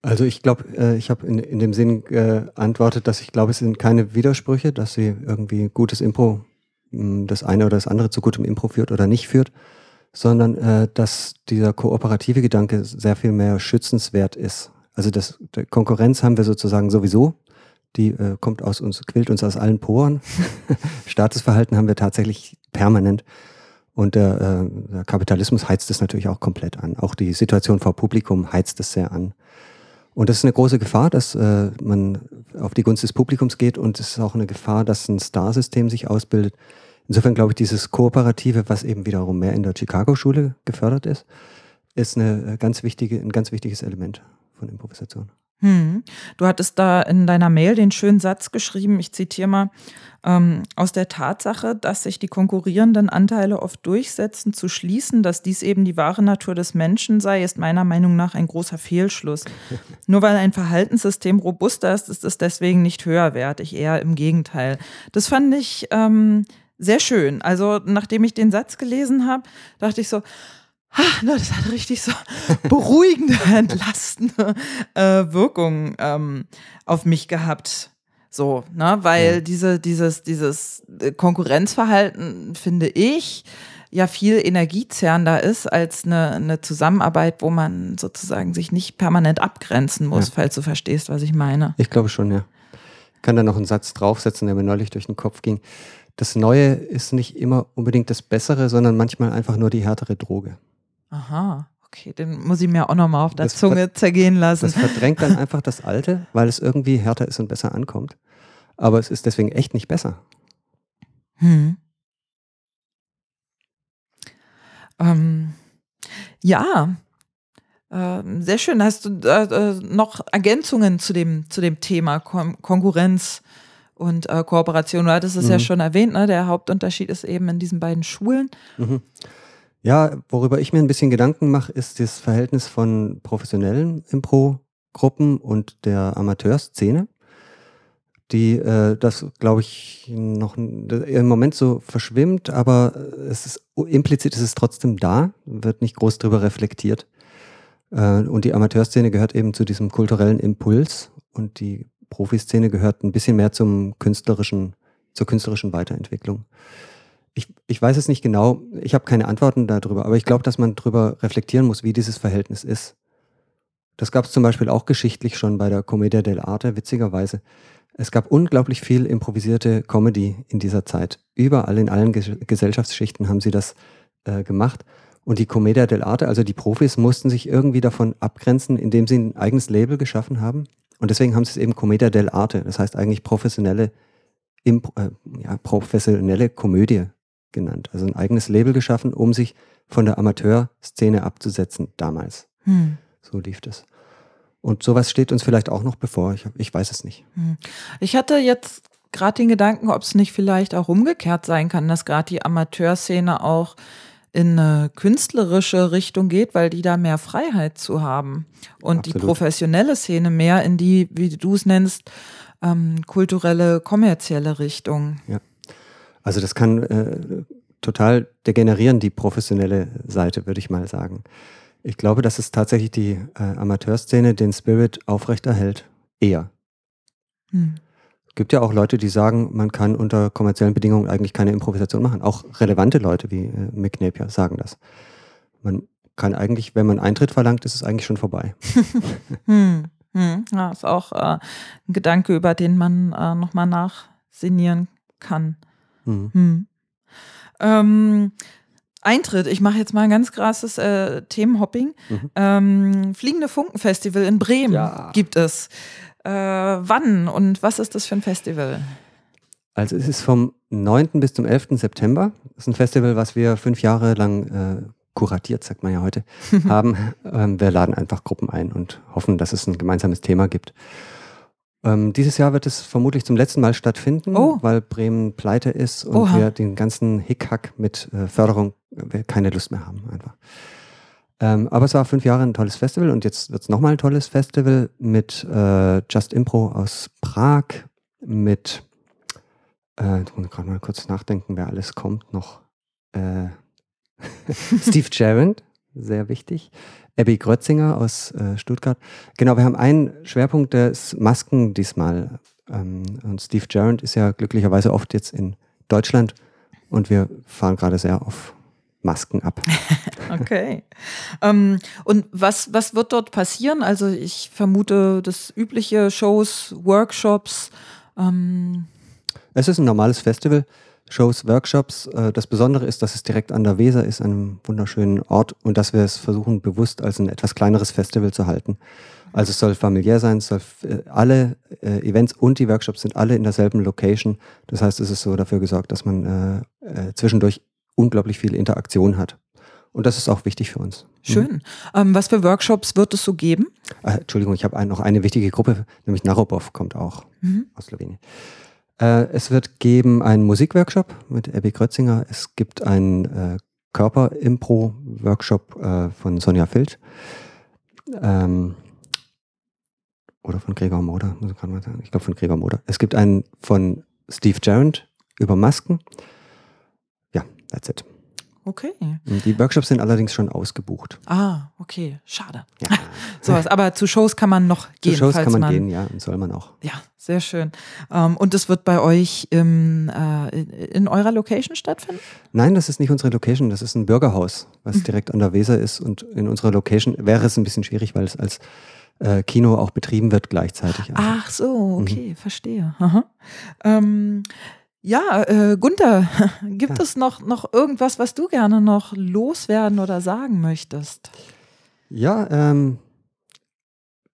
Also ich glaube, äh, ich habe in, in dem Sinn geantwortet, dass ich glaube, es sind keine Widersprüche, dass sie irgendwie gutes Impro, mh, das eine oder das andere zu gutem Impro führt oder nicht führt, sondern äh, dass dieser kooperative Gedanke sehr viel mehr schützenswert ist. Also das, Konkurrenz haben wir sozusagen sowieso, die äh, kommt aus uns, quillt uns aus allen Poren. Statusverhalten haben wir tatsächlich permanent. Und der, äh, der Kapitalismus heizt es natürlich auch komplett an. Auch die Situation vor Publikum heizt es sehr an. Und das ist eine große Gefahr, dass äh, man auf die Gunst des Publikums geht und es ist auch eine Gefahr, dass ein Starsystem sich ausbildet. Insofern glaube ich, dieses Kooperative, was eben wiederum mehr in der Chicago-Schule gefördert ist, ist eine ganz wichtige, ein ganz wichtiges Element von Improvisation.
Hm. Du hattest da in deiner Mail den schönen Satz geschrieben, ich zitiere mal, ähm, aus der Tatsache, dass sich die konkurrierenden Anteile oft durchsetzen, zu schließen, dass dies eben die wahre Natur des Menschen sei, ist meiner Meinung nach ein großer Fehlschluss. Nur weil ein Verhaltenssystem robuster ist, ist es deswegen nicht höherwertig, eher im Gegenteil. Das fand ich ähm, sehr schön. Also nachdem ich den Satz gelesen habe, dachte ich so, na, das hat richtig so beruhigende, entlastende äh, Wirkung ähm, auf mich gehabt. So, ne, weil ja. diese, dieses, dieses äh, Konkurrenzverhalten, finde ich, ja viel energiezerrender ist als eine, eine Zusammenarbeit, wo man sozusagen sich nicht permanent abgrenzen muss, ja. falls du verstehst, was ich meine.
Ich glaube schon, ja. Ich kann da noch einen Satz draufsetzen, der mir neulich durch den Kopf ging. Das Neue ist nicht immer unbedingt das Bessere, sondern manchmal einfach nur die härtere Droge.
Aha, okay, den muss ich mir auch nochmal auf der das Zunge zergehen lassen.
Das verdrängt dann einfach das Alte, weil es irgendwie härter ist und besser ankommt. Aber es ist deswegen echt nicht besser. Hm.
Ähm, ja, äh, sehr schön. Hast du äh, äh, noch Ergänzungen zu dem, zu dem Thema Kon Konkurrenz und äh, Kooperation? Du hattest es mhm. ja schon erwähnt, ne? der Hauptunterschied ist eben in diesen beiden Schulen. Mhm.
Ja, worüber ich mir ein bisschen Gedanken mache, ist das Verhältnis von professionellen Impro-Gruppen und der Amateurszene, die äh, das, glaube ich, noch im Moment so verschwimmt, aber es ist implizit ist es trotzdem da, wird nicht groß drüber reflektiert. Äh, und die Amateurszene gehört eben zu diesem kulturellen Impuls und die Profiszene gehört ein bisschen mehr zum künstlerischen, zur künstlerischen Weiterentwicklung ich, ich weiß es nicht genau, ich habe keine Antworten darüber, aber ich glaube, dass man darüber reflektieren muss, wie dieses Verhältnis ist. Das gab es zum Beispiel auch geschichtlich schon bei der Commedia dell'arte, witzigerweise. Es gab unglaublich viel improvisierte Comedy in dieser Zeit. Überall in allen Ge Gesellschaftsschichten haben sie das äh, gemacht. Und die Commedia dell'arte, also die Profis, mussten sich irgendwie davon abgrenzen, indem sie ein eigenes Label geschaffen haben. Und deswegen haben sie es eben Commedia dell'arte, das heißt eigentlich professionelle, Impro äh, ja, professionelle Komödie genannt. Also ein eigenes Label geschaffen, um sich von der Amateurszene abzusetzen damals. Hm. So lief das. Und sowas steht uns vielleicht auch noch bevor. Ich, ich weiß es nicht. Hm.
Ich hatte jetzt gerade den Gedanken, ob es nicht vielleicht auch umgekehrt sein kann, dass gerade die Amateurszene auch in eine künstlerische Richtung geht, weil die da mehr Freiheit zu haben. Und Absolut. die professionelle Szene mehr in die, wie du es nennst, ähm, kulturelle, kommerzielle Richtung.
Ja. Also das kann äh, total degenerieren, die professionelle Seite, würde ich mal sagen. Ich glaube, dass es tatsächlich die äh, Amateurszene den Spirit aufrechterhält. Eher. Hm. Gibt ja auch Leute, die sagen, man kann unter kommerziellen Bedingungen eigentlich keine Improvisation machen. Auch relevante Leute wie äh, Mick Napier sagen das. Man kann eigentlich, wenn man Eintritt verlangt, ist es eigentlich schon vorbei.
hm. Hm. Ja, ist auch äh, ein Gedanke, über den man äh, nochmal nachsinieren kann. Mhm. Hm. Ähm, Eintritt, ich mache jetzt mal ein ganz krasses äh, Themenhopping. Mhm. Ähm, Fliegende Funken-Festival in Bremen ja. gibt es. Äh, wann und was ist das für ein Festival?
Also es ist vom 9. bis zum 11. September. Das ist ein Festival, was wir fünf Jahre lang äh, kuratiert, sagt man ja heute, haben. Ähm, wir laden einfach Gruppen ein und hoffen, dass es ein gemeinsames Thema gibt. Ähm, dieses Jahr wird es vermutlich zum letzten Mal stattfinden,
Oh.
weil Bremen pleite ist und
Oha.
wir den ganzen Hickhack mit äh, Förderung äh, keine Lust mehr haben einfach. Ähm, aber es war fünf Jahre ein tolles Festival und jetzt wird es nochmal ein tolles Festival mit äh, Just Impro aus Prag, mit, äh, ich gerade mal kurz nachdenken, wer alles kommt noch. Äh, Steve Jarrett, sehr wichtig. Abby Grötzinger aus äh, Stuttgart. Genau, wir haben einen Schwerpunkt, der ist Masken diesmal. Ähm, und Steve Jarrett ist ja glücklicherweise oft jetzt in Deutschland und wir fahren gerade sehr auf Masken ab.
Okay. ähm, und was, was wird dort passieren? Also ich vermute das übliche Shows, Workshops. Ähm,
Es ist ein normales Festival, Shows, Workshops. Äh, Das Besondere ist, dass es direkt an der Weser ist, einem wunderschönen Ort und dass wir es versuchen, bewusst als ein etwas kleineres Festival zu halten. Also es soll familiär sein, es soll äh, alle äh, Events und die Workshops sind alle in derselben Location. Das heißt, es ist so dafür gesorgt, dass man äh, zwischendurch unglaublich viel Interaktion hat. Und das ist auch wichtig für uns.
schön. Ähm, was für Workshops wird es so geben?
Äh, Entschuldigung, ich habe ein, noch eine wichtige Gruppe, nämlich Narobov kommt auch
Mhm.
aus Slowenien. Äh, es wird geben einen Musikworkshop mit Abby Krötzinger. Es gibt einen äh, Körper-Impro-Workshop äh, von Sonja Filch. Ähm, oder von Gregor Moder, muss ich gerade mal sagen. Ich glaube von Gregor Moder. Es gibt einen von Steve Jarrett über Masken. That's it.
Okay.
Die Workshops sind allerdings schon ausgebucht.
Ah, okay. Schade.
Ja.
Sowas. Aber zu Shows kann man noch
Zu
gehen.
Shows
falls
kann man,
man
gehen, ja, und soll man auch.
Ja, sehr schön. Ähm, und es wird bei euch im, äh, in, eurer Location stattfinden?
Nein, das ist nicht unsere Location, das ist ein Bürgerhaus, was
Mhm.
direkt an der Weser ist. Und in unserer Location wäre es ein bisschen schwierig, weil es als äh, Kino auch betrieben wird gleichzeitig. Also,
Ach so, okay, verstehe. Aha. Ähm, ja, äh, Gunther, gibt
Ja.
es noch, noch irgendwas, was du gerne noch loswerden oder sagen möchtest?
Ja, ähm,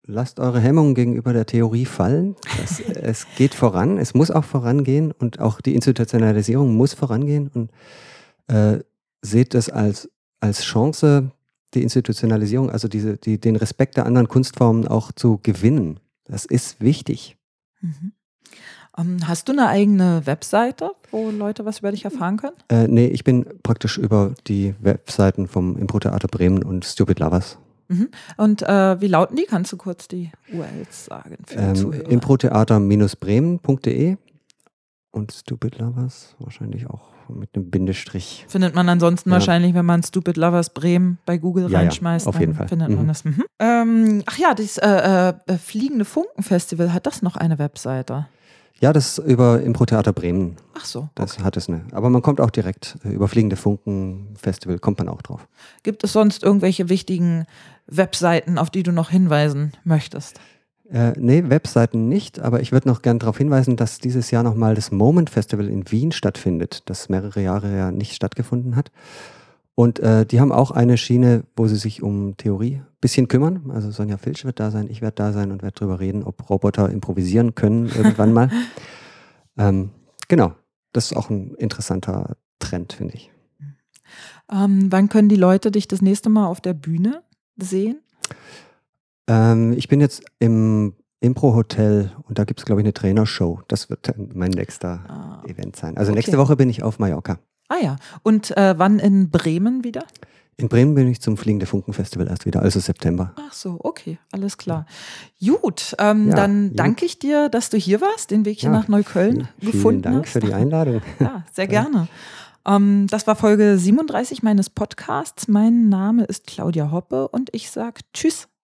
lasst eure Hemmungen gegenüber der Theorie fallen. Das, es geht voran, es muss auch vorangehen und auch die Institutionalisierung muss vorangehen und äh, seht das als, als Chance, die Institutionalisierung, also diese, die, den Respekt der anderen Kunstformen auch zu gewinnen. Das ist wichtig.
Mhm. Ähm, hast du eine eigene Webseite, wo Leute was über dich erfahren können?
Äh, nee, ich bin praktisch über die Webseiten vom Impro-Theater Bremen und Stupid Lovers.
Mhm. Und äh, wie lauten die? Kannst du kurz die URLs sagen für
Ähm,
Zuhörer?
Improtheater-bremen.de und Stupid Lovers wahrscheinlich auch mit einem Bindestrich.
Findet man ansonsten
Ja.
wahrscheinlich, wenn man Stupid Lovers Bremen bei Google
Ja, ja,
reinschmeißt,
auf
dann
jeden Fall.
findet man
Mhm.
das. Mhm. Ähm, ach ja, das äh, äh, Fliegende Funken Festival, hat das noch eine Webseite?
Ja, das über Impro-Theater Bremen.
Ach so.
Das hat es eine. Aber man kommt auch direkt äh, über Fliegende Funken Festival, kommt man auch drauf.
Gibt es sonst irgendwelche wichtigen Webseiten, auf die du noch hinweisen möchtest?
Äh, nee, Webseiten nicht, aber ich würde noch gern darauf hinweisen, dass dieses Jahr nochmal das Moment Festival in Wien stattfindet, das mehrere Jahre ja nicht stattgefunden hat. Und äh, die haben auch eine Schiene, wo sie sich um Theorie ein bisschen kümmern. Also Sonja Filch wird da sein, ich werde da sein und werde darüber reden, ob Roboter improvisieren können irgendwann mal. Ähm, genau, das ist auch ein interessanter Trend, finde ich.
Ähm, wann können die Leute dich das nächste Mal auf der Bühne sehen?
Ähm, ich bin jetzt im Impro-Hotel und da gibt es, glaube ich, eine Trainershow. Das wird mein nächster
Ah,
Event sein. Also
Okay.
nächste Woche bin ich auf Mallorca.
Ah ja. Und äh, wann in Bremen wieder?
In Bremen bin ich zum Fliegende Funken Festival erst wieder, also September.
Ach so, okay, alles klar. Gut, ähm,
Ja,
dann
gut.
danke ich dir, dass du hier warst, den Weg hier
Ja,
nach Neukölln
Vielen
gefunden
Dank
hast.
für die Einladung.
Ja, sehr gerne. Ähm, das war Folge 37 meines Podcasts. Mein Name ist Claudia Hoppe und ich sage Tschüss.